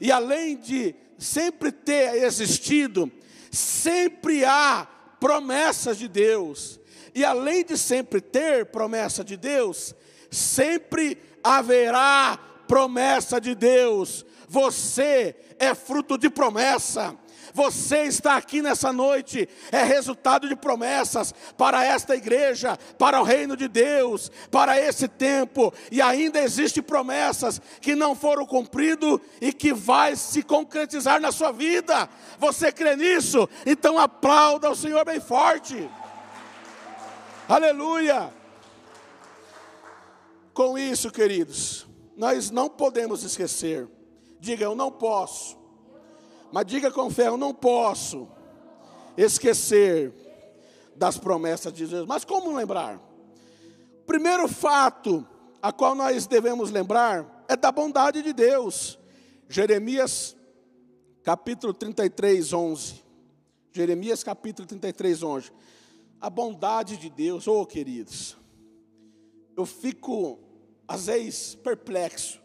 E além de sempre ter existido, sempre há promessas de Deus. E além de sempre ter promessa de Deus, sempre haverá promessa de Deus. Você é fruto de promessa. Você está aqui nessa noite, é resultado de promessas para esta igreja, para o reino de Deus, para esse tempo, e ainda existem promessas que não foram cumpridas e que vai se concretizar na sua vida. Você crê nisso? Então aplauda o Senhor bem forte. Aleluia! Com isso, queridos, nós não podemos esquecer. Diga, eu não posso mas diga com fé: eu não posso esquecer das promessas de Deus. Mas como lembrar? O primeiro fato a qual nós devemos lembrar é da bondade de Deus. Jeremias capítulo 33, 11. Jeremias capítulo 33, 11. A bondade de Deus, oh queridos, eu fico às vezes perplexo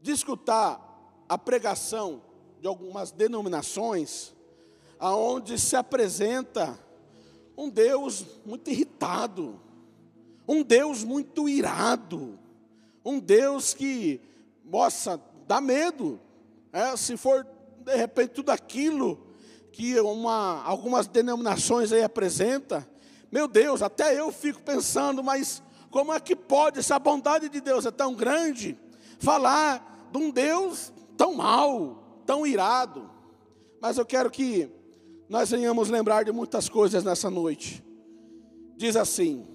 de escutar a pregação de algumas denominações, aonde se apresenta um Deus muito irritado, um Deus muito irado, um Deus que, nossa, dá medo, é, se for de repente tudo aquilo que uma, algumas denominações aí apresenta, meu Deus, até eu fico pensando, mas como é que pode, se a bondade de Deus é tão grande, falar de um Deus tão mau, tão irado. Mas eu quero que nós venhamos lembrar de muitas coisas nessa noite. Diz assim: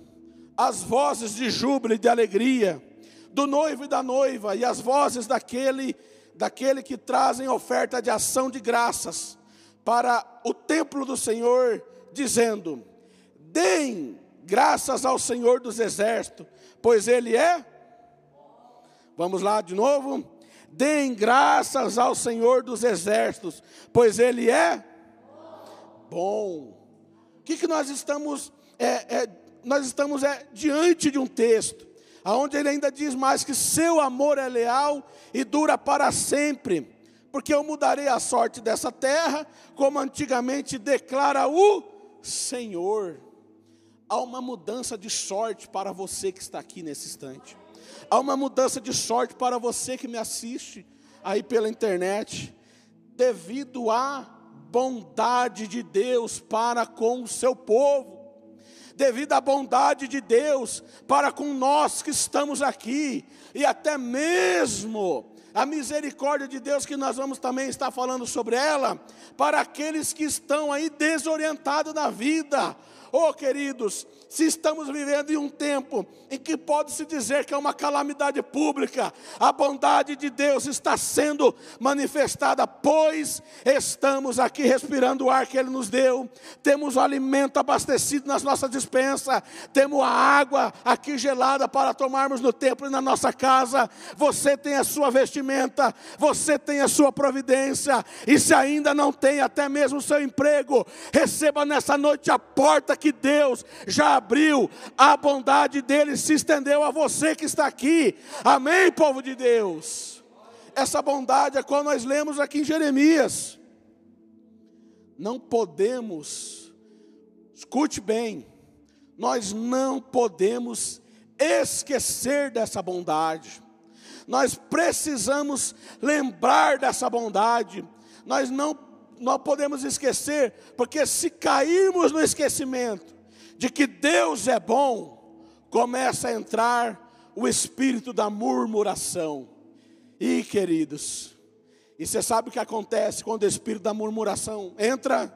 as vozes de júbilo e de alegria do noivo e da noiva, e as vozes daquele, daquele que trazem oferta de ação de graças para o templo do Senhor, dizendo: Deem graças ao Senhor dos exércitos, pois Ele é. Vamos lá de novo. Deem graças ao Senhor dos exércitos, pois Ele é bom. O que, que nós estamos, é, é, nós estamos é, diante de um texto, onde ele ainda diz mais que seu amor é leal e dura para sempre, porque eu mudarei a sorte dessa terra, como antigamente declara o Senhor. Há uma mudança de sorte para você que está aqui nesse instante. Há uma mudança de sorte para você que me assiste aí pela internet, devido à bondade de Deus para com o seu povo, devido à bondade de Deus para com nós que estamos aqui, e até mesmo a misericórdia de Deus, que nós vamos também estar falando sobre ela, para aqueles que estão aí desorientados na vida, Oh, queridos, se estamos vivendo em um tempo em que pode-se dizer que é uma calamidade pública, a bondade de Deus está sendo manifestada, pois estamos aqui respirando o ar que Ele nos deu, temos o alimento abastecido nas nossas dispensas, temos a água aqui gelada para tomarmos no templo e na nossa casa. Você tem a sua vestimenta, você tem a sua providência, e se ainda não tem até mesmo o seu emprego, receba nessa noite a porta que Deus já abriu, a bondade dele se estendeu a você que está aqui. Amém, povo de Deus. Essa bondade é qual nós lemos aqui em Jeremias. Não podemos, escute bem, nós não podemos esquecer dessa bondade. Nós precisamos lembrar dessa bondade. Nós não não podemos esquecer, porque se cairmos no esquecimento de que Deus é bom, começa a entrar o espírito da murmuração. E queridos, e você sabe o que acontece quando o espírito da murmuração entra?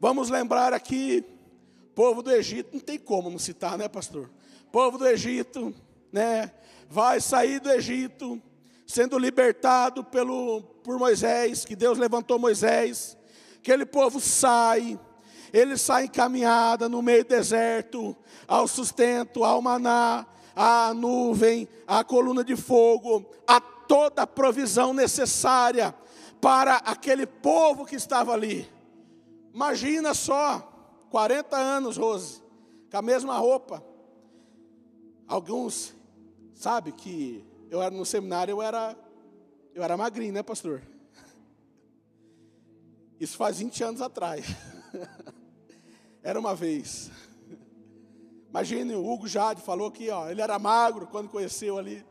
Vamos lembrar aqui, povo do Egito, não tem como não citar, né, pastor? Povo do Egito, né? Vai sair do Egito, sendo libertado pelo, por Moisés, que Deus levantou Moisés, aquele povo sai, ele sai em caminhada no meio do deserto, ao sustento, ao maná, à nuvem, à coluna de fogo, a toda a provisão necessária para aquele povo que estava ali. Imagina só, 40 anos, Rose, com a mesma roupa. Alguns, sabe que eu era no seminário, eu era eu era magrinho, né, pastor? (laughs) Isso faz 20 anos atrás. (laughs) Era uma vez. Imagine, o Hugo Jade falou que ó, ele era magro quando conheceu ali.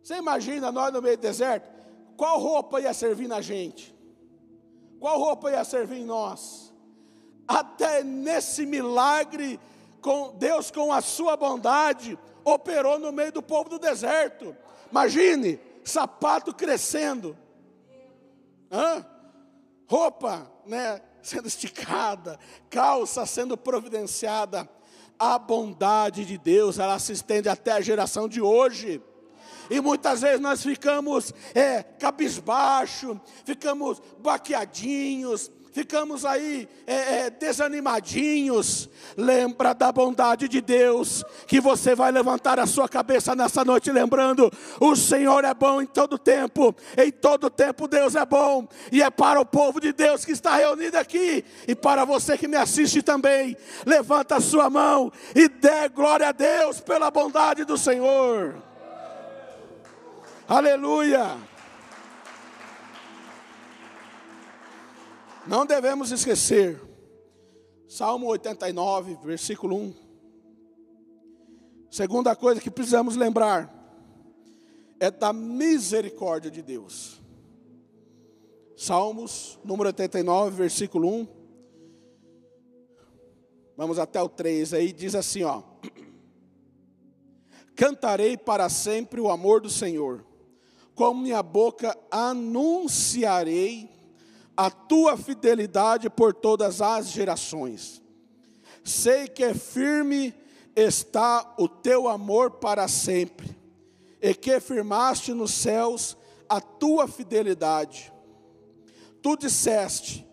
Você imagina nós no meio do deserto? Qual roupa ia servir na gente? Qual roupa ia servir em nós? Até nesse milagre, com Deus com a sua bondade, operou no meio do povo do deserto. Imagine, sapato crescendo, Hã? roupa né, sendo esticada, calça sendo providenciada. A bondade de Deus, ela se estende até a geração de hoje. E muitas vezes nós ficamos é, cabisbaixo, ficamos baqueadinhos, ficamos aí é, é, desanimadinhos, lembra da bondade de Deus, que você vai levantar a sua cabeça nessa noite, lembrando: o Senhor é bom em todo tempo, em todo tempo Deus é bom, e é para o povo de Deus que está reunido aqui, e para você que me assiste também, levanta a sua mão e dê glória a Deus pela bondade do Senhor. Aleluia. Não devemos esquecer, Salmo 89, versículo 1. Segunda coisa que precisamos lembrar é da misericórdia de Deus. Salmos, número 89, versículo 1. Vamos até o 3 aí, diz assim, ó: Cantarei para sempre o amor do Senhor. Com minha boca anunciarei a tua fidelidade por todas as gerações. Sei que é firme está o teu amor para sempre, e que firmaste nos céus a tua fidelidade. Tu disseste: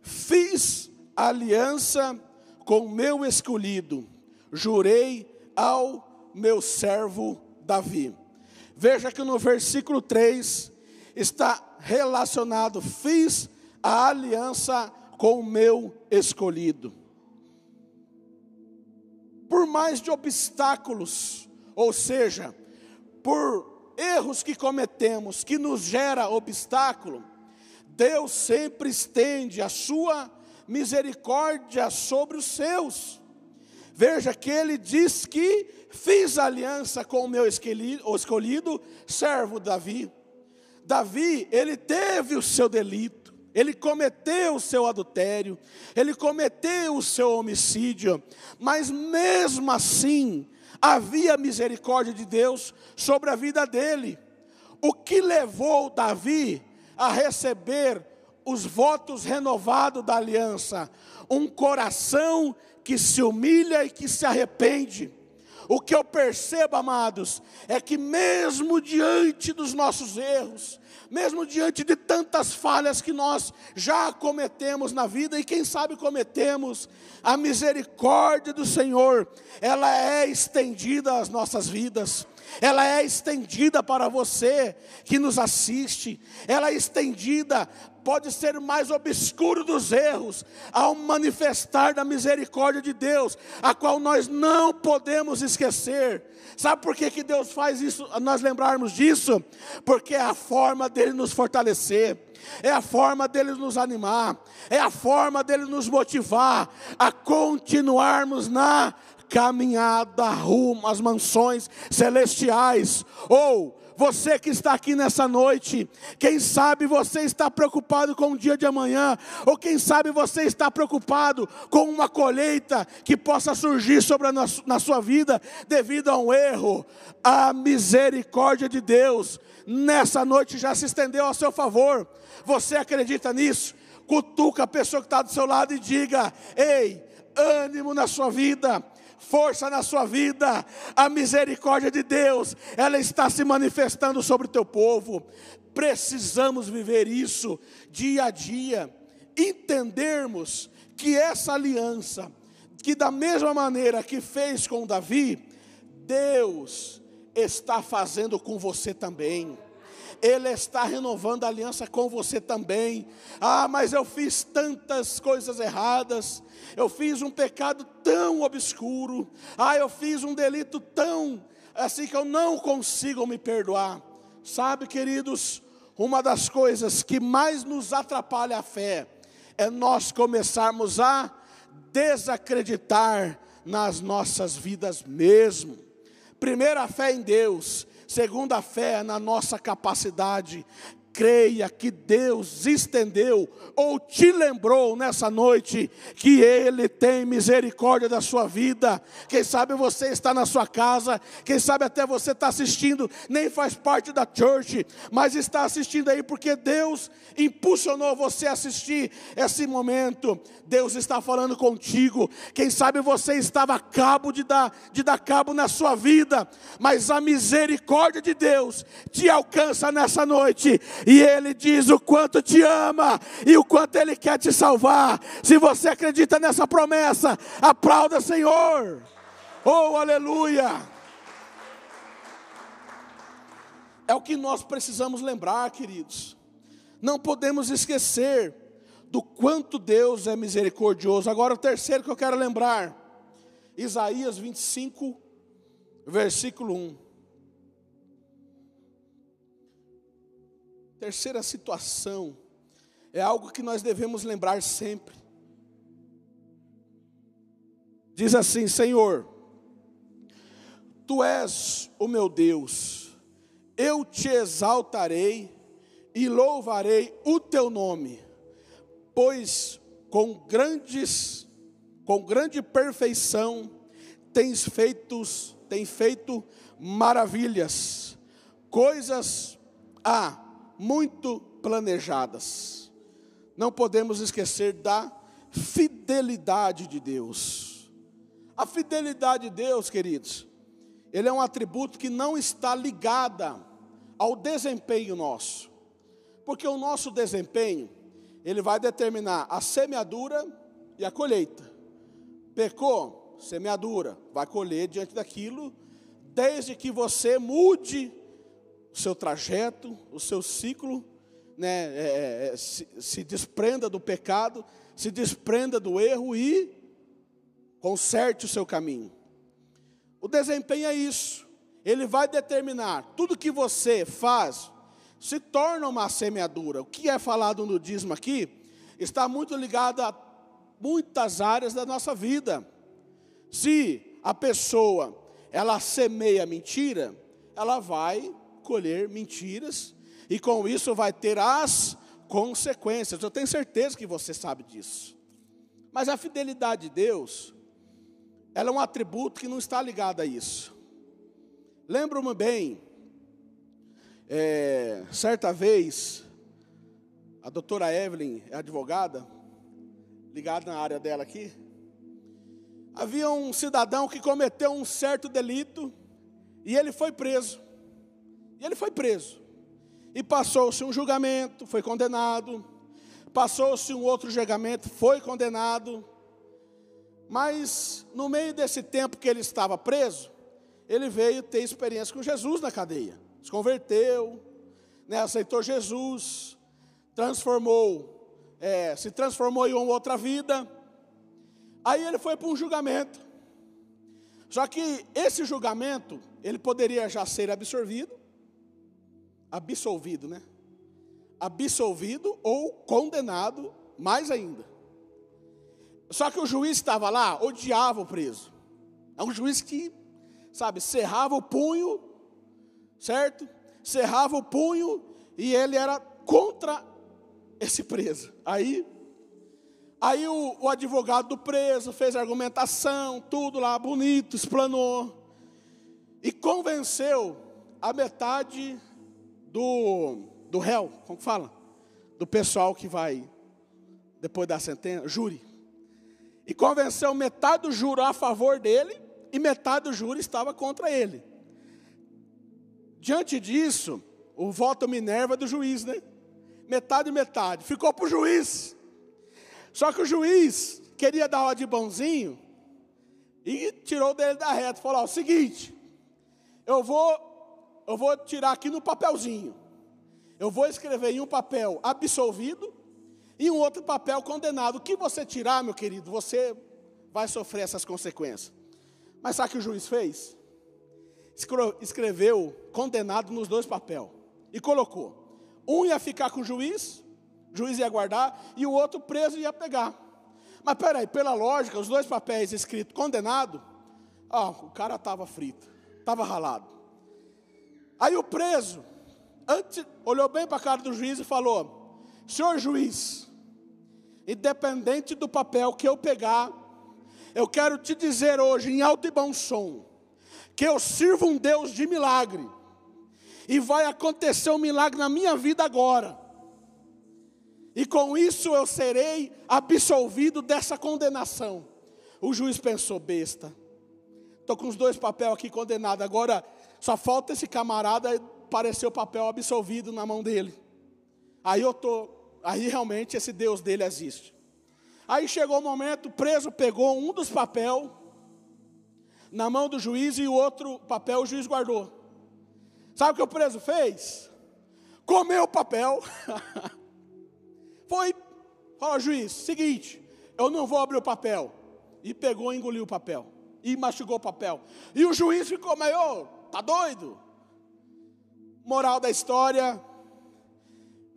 Fiz aliança com meu escolhido, jurei ao meu servo Davi. Veja que no versículo 3 está relacionado: Fiz a aliança com o meu escolhido. Por mais de obstáculos, ou seja, por erros que cometemos, que nos gera obstáculo, Deus sempre estende a sua misericórdia sobre os seus. Veja que ele diz que fiz aliança com o meu escolhido, servo Davi. Davi, ele teve o seu delito, ele cometeu o seu adultério, ele cometeu o seu homicídio, mas mesmo assim, havia misericórdia de Deus sobre a vida dele. O que levou Davi a receber os votos renovados da aliança? Um coração que se humilha e que se arrepende. O que eu percebo, amados, é que mesmo diante dos nossos erros, mesmo diante de tantas falhas que nós já cometemos na vida e quem sabe cometemos, a misericórdia do Senhor, ela é estendida às nossas vidas. Ela é estendida para você que nos assiste, ela é estendida pode ser mais obscuro dos erros, ao manifestar da misericórdia de Deus, a qual nós não podemos esquecer. Sabe por que, que Deus faz isso, nós lembrarmos disso? Porque é a forma dele nos fortalecer, é a forma dele nos animar, é a forma dele nos motivar a continuarmos na caminhada rumo às mansões celestiais, ou você que está aqui nessa noite, quem sabe você está preocupado com o dia de amanhã, ou quem sabe você está preocupado com uma colheita que possa surgir sobre a, na sua vida devido a um erro. A misericórdia de Deus nessa noite já se estendeu ao seu favor. Você acredita nisso? Cutuca a pessoa que está do seu lado e diga: Ei, ânimo na sua vida força na sua vida, a misericórdia de Deus, ela está se manifestando sobre o teu povo. Precisamos viver isso dia a dia, entendermos que essa aliança, que da mesma maneira que fez com Davi, Deus está fazendo com você também. Ele está renovando a aliança com você também. Ah, mas eu fiz tantas coisas erradas, eu fiz um pecado tão obscuro, ah, eu fiz um delito tão assim que eu não consigo me perdoar. Sabe, queridos, uma das coisas que mais nos atrapalha a fé é nós começarmos a desacreditar nas nossas vidas mesmo. Primeiro, a fé em Deus, Segunda fé na nossa capacidade creia que Deus estendeu ou te lembrou nessa noite que Ele tem misericórdia da sua vida. Quem sabe você está na sua casa, quem sabe até você está assistindo, nem faz parte da church, mas está assistindo aí porque Deus impulsionou você a assistir esse momento. Deus está falando contigo. Quem sabe você estava a cabo de dar, de dar cabo na sua vida, mas a misericórdia de Deus te alcança nessa noite e Ele diz o quanto te ama e o quanto Ele quer te salvar. Se você acredita nessa promessa, aplauda, Senhor. Oh, aleluia! É o que nós precisamos lembrar, queridos. Não podemos esquecer do quanto Deus é misericordioso. Agora, o terceiro que eu quero lembrar, Isaías 25, versículo 1. Terceira situação é algo que nós devemos lembrar sempre. Diz assim: Senhor, Tu és o meu Deus, eu te exaltarei e louvarei o Teu nome, pois com grandes, com grande perfeição tens feito, tem feito maravilhas, coisas a ah, muito planejadas. não podemos esquecer da fidelidade de Deus. A fidelidade de Deus, queridos, ele é um atributo que não está ligada ao desempenho nosso. Porque o nosso desempenho, ele vai determinar a semeadura e a colheita. Pecou, semeadura, vai colher diante daquilo, desde que você mude o seu trajeto, o seu ciclo, né, é, é, é, se, se desprenda do pecado, se desprenda do erro e conserte o seu caminho. O desempenho é isso. Ele vai determinar tudo que você faz se torna uma semeadura. O que é falado no dízimo aqui está muito ligado a muitas áreas da nossa vida. Se a pessoa ela semeia mentira, ela vai colher mentiras e com isso vai ter as consequências. Eu tenho certeza que você sabe disso. Mas a fidelidade de Deus, ela é um atributo que não está ligado a isso. Lembro-me bem, é, certa vez, a doutora Evelyn é advogada, ligada na área dela aqui. Havia um cidadão que cometeu um certo delito e ele foi preso. E ele foi preso. E passou-se um julgamento, foi condenado. Passou-se um outro julgamento, foi condenado. Mas no meio desse tempo que ele estava preso, ele veio ter experiência com Jesus na cadeia. Se converteu, né, aceitou Jesus, transformou, é, se transformou em uma outra vida. Aí ele foi para um julgamento. Só que esse julgamento, ele poderia já ser absorvido, absolvido, né? Absolvido ou condenado, mais ainda. Só que o juiz estava lá, odiava o preso. É um juiz que, sabe, cerrava o punho, certo? Cerrava o punho e ele era contra esse preso. Aí, aí o, o advogado do preso fez argumentação, tudo lá bonito, explanou e convenceu a metade do, do réu, como fala? Do pessoal que vai, depois da sentença, júri. E convenceu metade do júri a favor dele e metade do júri estava contra ele. Diante disso, o voto Minerva do juiz, né? Metade e metade. Ficou para o juiz. Só que o juiz queria dar uma de bonzinho e tirou dele da reta. Falou: ó, o seguinte, eu vou eu vou tirar aqui no papelzinho. Eu vou escrever em um papel absolvido e um outro papel condenado. O que você tirar, meu querido, você vai sofrer essas consequências. Mas sabe o que o juiz fez? Escreveu condenado nos dois papéis e colocou. Um ia ficar com o juiz, o juiz ia guardar, e o outro preso ia pegar. Mas peraí, pela lógica, os dois papéis escritos condenado, ó, o cara estava frito, estava ralado. Aí o preso, antes, olhou bem para a cara do juiz e falou: Senhor juiz, independente do papel que eu pegar, eu quero te dizer hoje, em alto e bom som, que eu sirvo um Deus de milagre, e vai acontecer um milagre na minha vida agora, e com isso eu serei absolvido dessa condenação. O juiz pensou: besta, estou com os dois papéis aqui condenados, agora só falta esse camarada parecer o papel absolvido na mão dele. Aí eu tô, aí realmente esse Deus dele existe. Aí chegou o momento, o preso pegou um dos papéis na mão do juiz e o outro papel o juiz guardou. Sabe o que o preso fez? Comeu o papel. (laughs) Foi, fala juiz, seguinte, eu não vou abrir o papel. E pegou e engoliu o papel. E mastigou o papel. E o juiz ficou meio, Tá doido? Moral da história: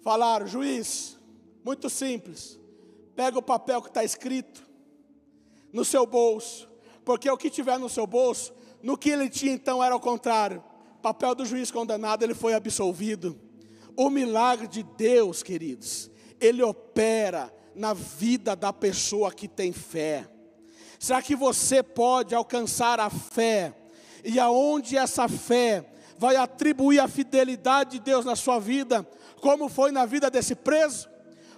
falaram, juiz, muito simples. Pega o papel que está escrito no seu bolso, porque o que tiver no seu bolso, no que ele tinha então era o contrário. Papel do juiz condenado, ele foi absolvido. O milagre de Deus, queridos, ele opera na vida da pessoa que tem fé. Será que você pode alcançar a fé e aonde essa fé vai atribuir a fidelidade de Deus na sua vida, como foi na vida desse preso,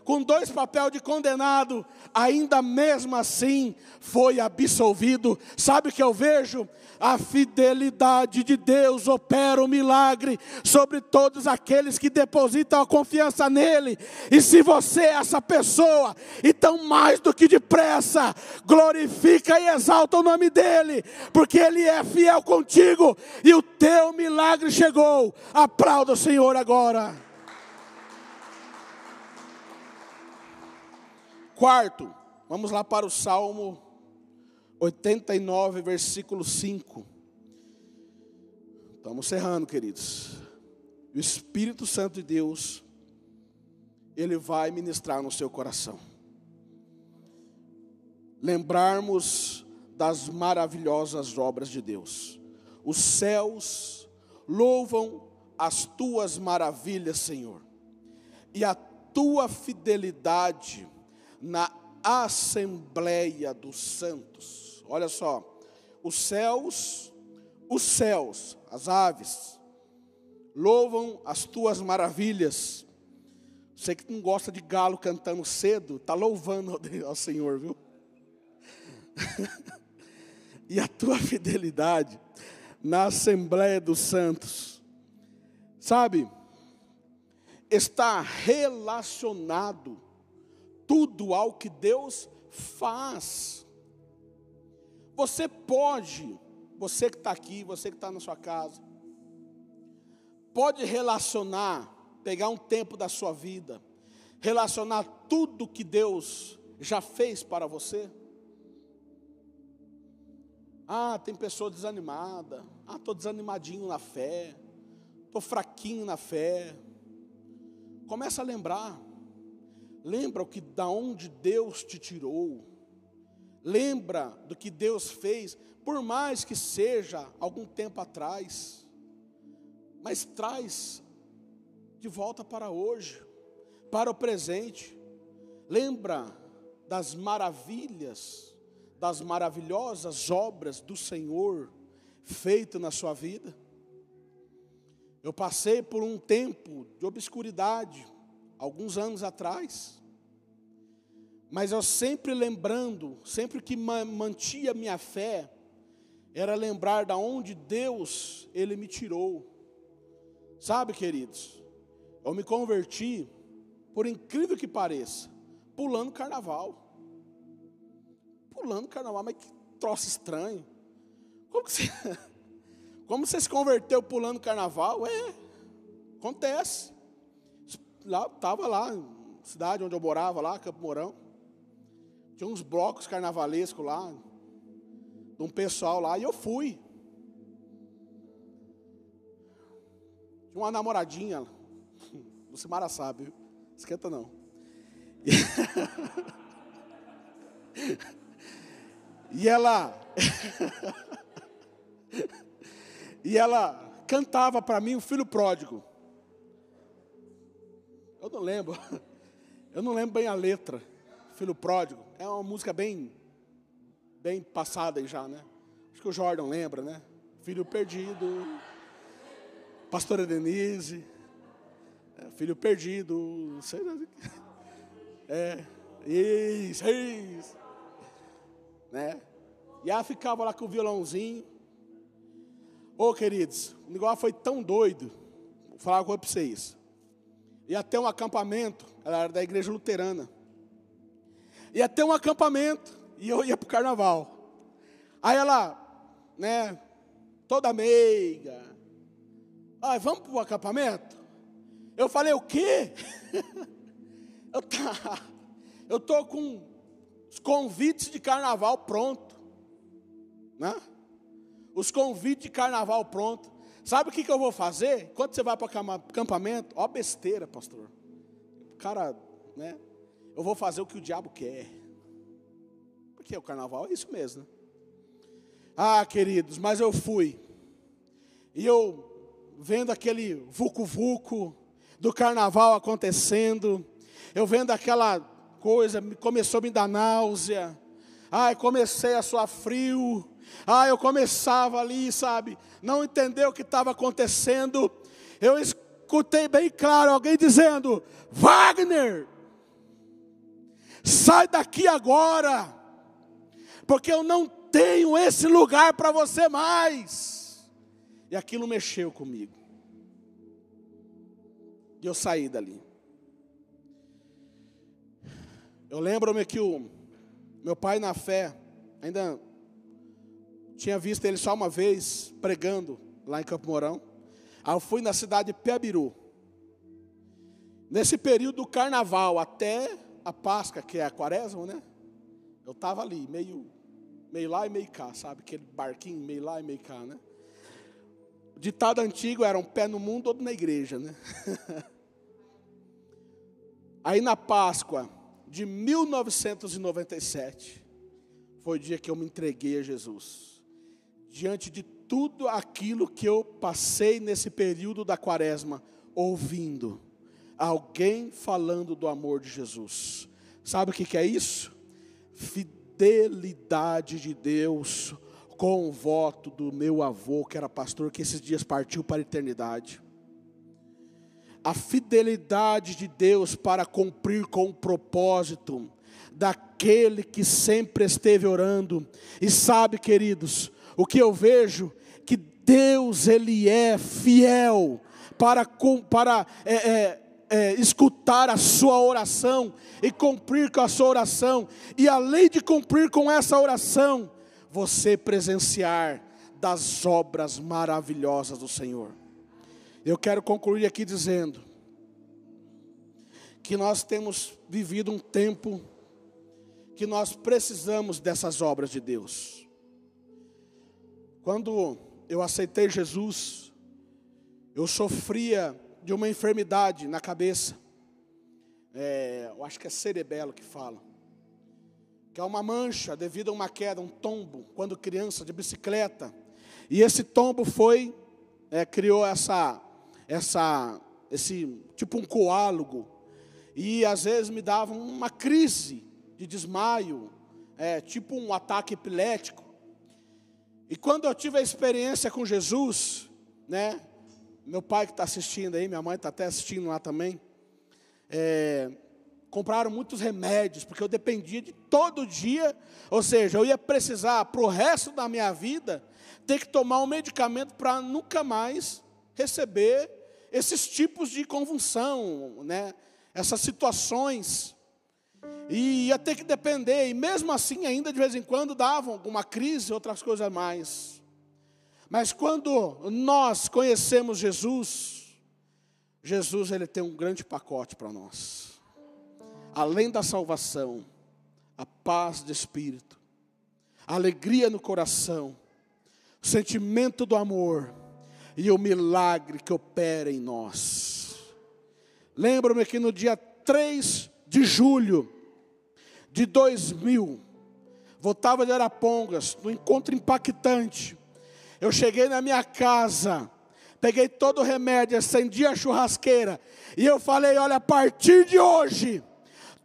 com dois papéis de condenado, ainda mesmo assim foi absolvido. Sabe o que eu vejo? A fidelidade de Deus opera o um milagre sobre todos aqueles que depositam a confiança nele. E se você é essa pessoa, então mais do que depressa, glorifica e exalta o nome dele, porque ele é fiel contigo e o teu milagre chegou. Aplauda o Senhor agora. Quarto, vamos lá para o Salmo 89, versículo 5. Estamos cerrando, queridos. O Espírito Santo de Deus, ele vai ministrar no seu coração. Lembrarmos das maravilhosas obras de Deus. Os céus louvam as tuas maravilhas, Senhor, e a tua fidelidade na Assembleia dos Santos. Olha só, os céus, os céus, as aves, louvam as tuas maravilhas. Você que não gosta de galo cantando cedo, está louvando (laughs) ao Senhor, viu? (laughs) e a tua fidelidade na Assembleia dos Santos, sabe, está relacionado tudo ao que Deus faz. Você pode, você que está aqui, você que está na sua casa, pode relacionar, pegar um tempo da sua vida, relacionar tudo que Deus já fez para você. Ah, tem pessoa desanimada. Ah, estou desanimadinho na fé. Estou fraquinho na fé. Começa a lembrar. Lembra o que da onde Deus te tirou. Lembra do que Deus fez, por mais que seja algum tempo atrás. Mas traz de volta para hoje, para o presente. Lembra das maravilhas, das maravilhosas obras do Senhor feito na sua vida. Eu passei por um tempo de obscuridade, alguns anos atrás. Mas eu sempre lembrando, sempre que mantia minha fé, era lembrar da onde Deus ele me tirou. Sabe, queridos? Eu me converti, por incrível que pareça, pulando carnaval. Pulando carnaval, mas que troço estranho. Como você, (laughs) como você se converteu pulando carnaval? É, acontece lá, estava lá, cidade onde eu morava, lá, Campo Mourão. Tinha uns blocos carnavalescos lá, de um pessoal lá, e eu fui. Tinha uma namoradinha, o Simara (laughs) sabe, viu? esquenta não. (laughs) E ela (laughs) e ela cantava para mim o filho pródigo. Eu não lembro. (laughs) Eu não lembro bem a letra. Filho Pródigo. É uma música bem, bem passada já, né? Acho que o Jordan lembra, né? Filho Perdido. Pastora Denise. É, filho Perdido. Sei. (laughs) É. Isso, isso. Né? E ela ficava lá com o violãozinho. Ô, oh, queridos, o negócio foi tão doido. Vou falar uma coisa para vocês ia ter um acampamento, ela era da igreja luterana. Ia ter um acampamento e eu ia para o carnaval. Aí ela, né, toda meiga, ah, vamos para o acampamento? Eu falei, o quê? (laughs) eu, tá, eu tô com os convites de carnaval pronto. Né? Os convites de carnaval pronto. Sabe o que, que eu vou fazer? Quando você vai para o acampamento, ó besteira, pastor. Cara, né? Eu vou fazer o que o diabo quer. Porque o carnaval é isso mesmo, né? Ah, queridos, mas eu fui. E eu vendo aquele vucu-vucu do carnaval acontecendo, eu vendo aquela coisa, começou a me dar náusea. Ai, comecei a suar frio. Ah, eu começava ali, sabe, não entender o que estava acontecendo. Eu escutei bem claro alguém dizendo: Wagner. Sai daqui agora, porque eu não tenho esse lugar para você mais. E aquilo mexeu comigo. E eu saí dali. Eu lembro-me que o meu pai na fé, ainda tinha visto ele só uma vez pregando lá em Campo Mourão. Aí eu fui na cidade de Piabiru. Nesse período do carnaval até a Páscoa, que é a quaresma, né? Eu estava ali, meio, meio lá e meio cá, sabe? Aquele barquinho meio lá e meio cá, né? O ditado antigo era um pé no mundo, outro na igreja, né? (laughs) Aí na Páscoa de 1997, foi o dia que eu me entreguei a Jesus. Diante de tudo aquilo que eu passei nesse período da quaresma, ouvindo alguém falando do amor de Jesus. Sabe o que é isso? Fidelidade de Deus com o voto do meu avô, que era pastor, que esses dias partiu para a eternidade. A fidelidade de Deus para cumprir com o propósito daquele que sempre esteve orando. E sabe, queridos, o que eu vejo que Deus ele é fiel para para é, é, é, escutar a sua oração e cumprir com a sua oração e além de cumprir com essa oração, você presenciar das obras maravilhosas do Senhor. Eu quero concluir aqui dizendo que nós temos vivido um tempo que nós precisamos dessas obras de Deus. Quando eu aceitei Jesus, eu sofria de uma enfermidade na cabeça. É, eu acho que é cerebelo que fala. Que é uma mancha devido a uma queda, um tombo, quando criança, de bicicleta. E esse tombo foi, é, criou essa, essa, esse, tipo um coálogo. E às vezes me dava uma crise de desmaio, é, tipo um ataque epilético. E quando eu tive a experiência com Jesus, né? Meu pai que está assistindo aí, minha mãe está até assistindo lá também. É, compraram muitos remédios, porque eu dependia de todo dia, ou seja, eu ia precisar para o resto da minha vida ter que tomar um medicamento para nunca mais receber esses tipos de convulsão, né? essas situações. E ia ter que depender, e mesmo assim, ainda de vez em quando davam alguma crise, outras coisas mais. Mas quando nós conhecemos Jesus, Jesus ele tem um grande pacote para nós. Além da salvação, a paz de espírito, a alegria no coração, o sentimento do amor e o milagre que opera em nós. Lembro-me que no dia 3 de julho de 2000, voltava de Arapongas, no encontro impactante. Eu cheguei na minha casa, peguei todo o remédio, acendi a churrasqueira, e eu falei: olha, a partir de hoje,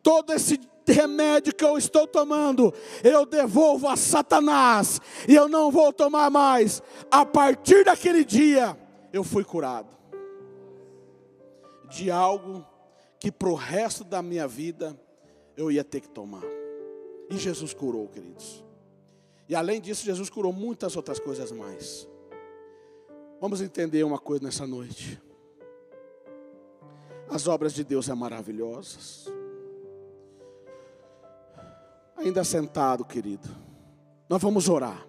todo esse remédio que eu estou tomando, eu devolvo a Satanás, e eu não vou tomar mais. A partir daquele dia, eu fui curado de algo que para o resto da minha vida eu ia ter que tomar. E Jesus curou, queridos. E além disso, Jesus curou muitas outras coisas mais. Vamos entender uma coisa nessa noite. As obras de Deus são maravilhosas. Ainda sentado, querido, nós vamos orar.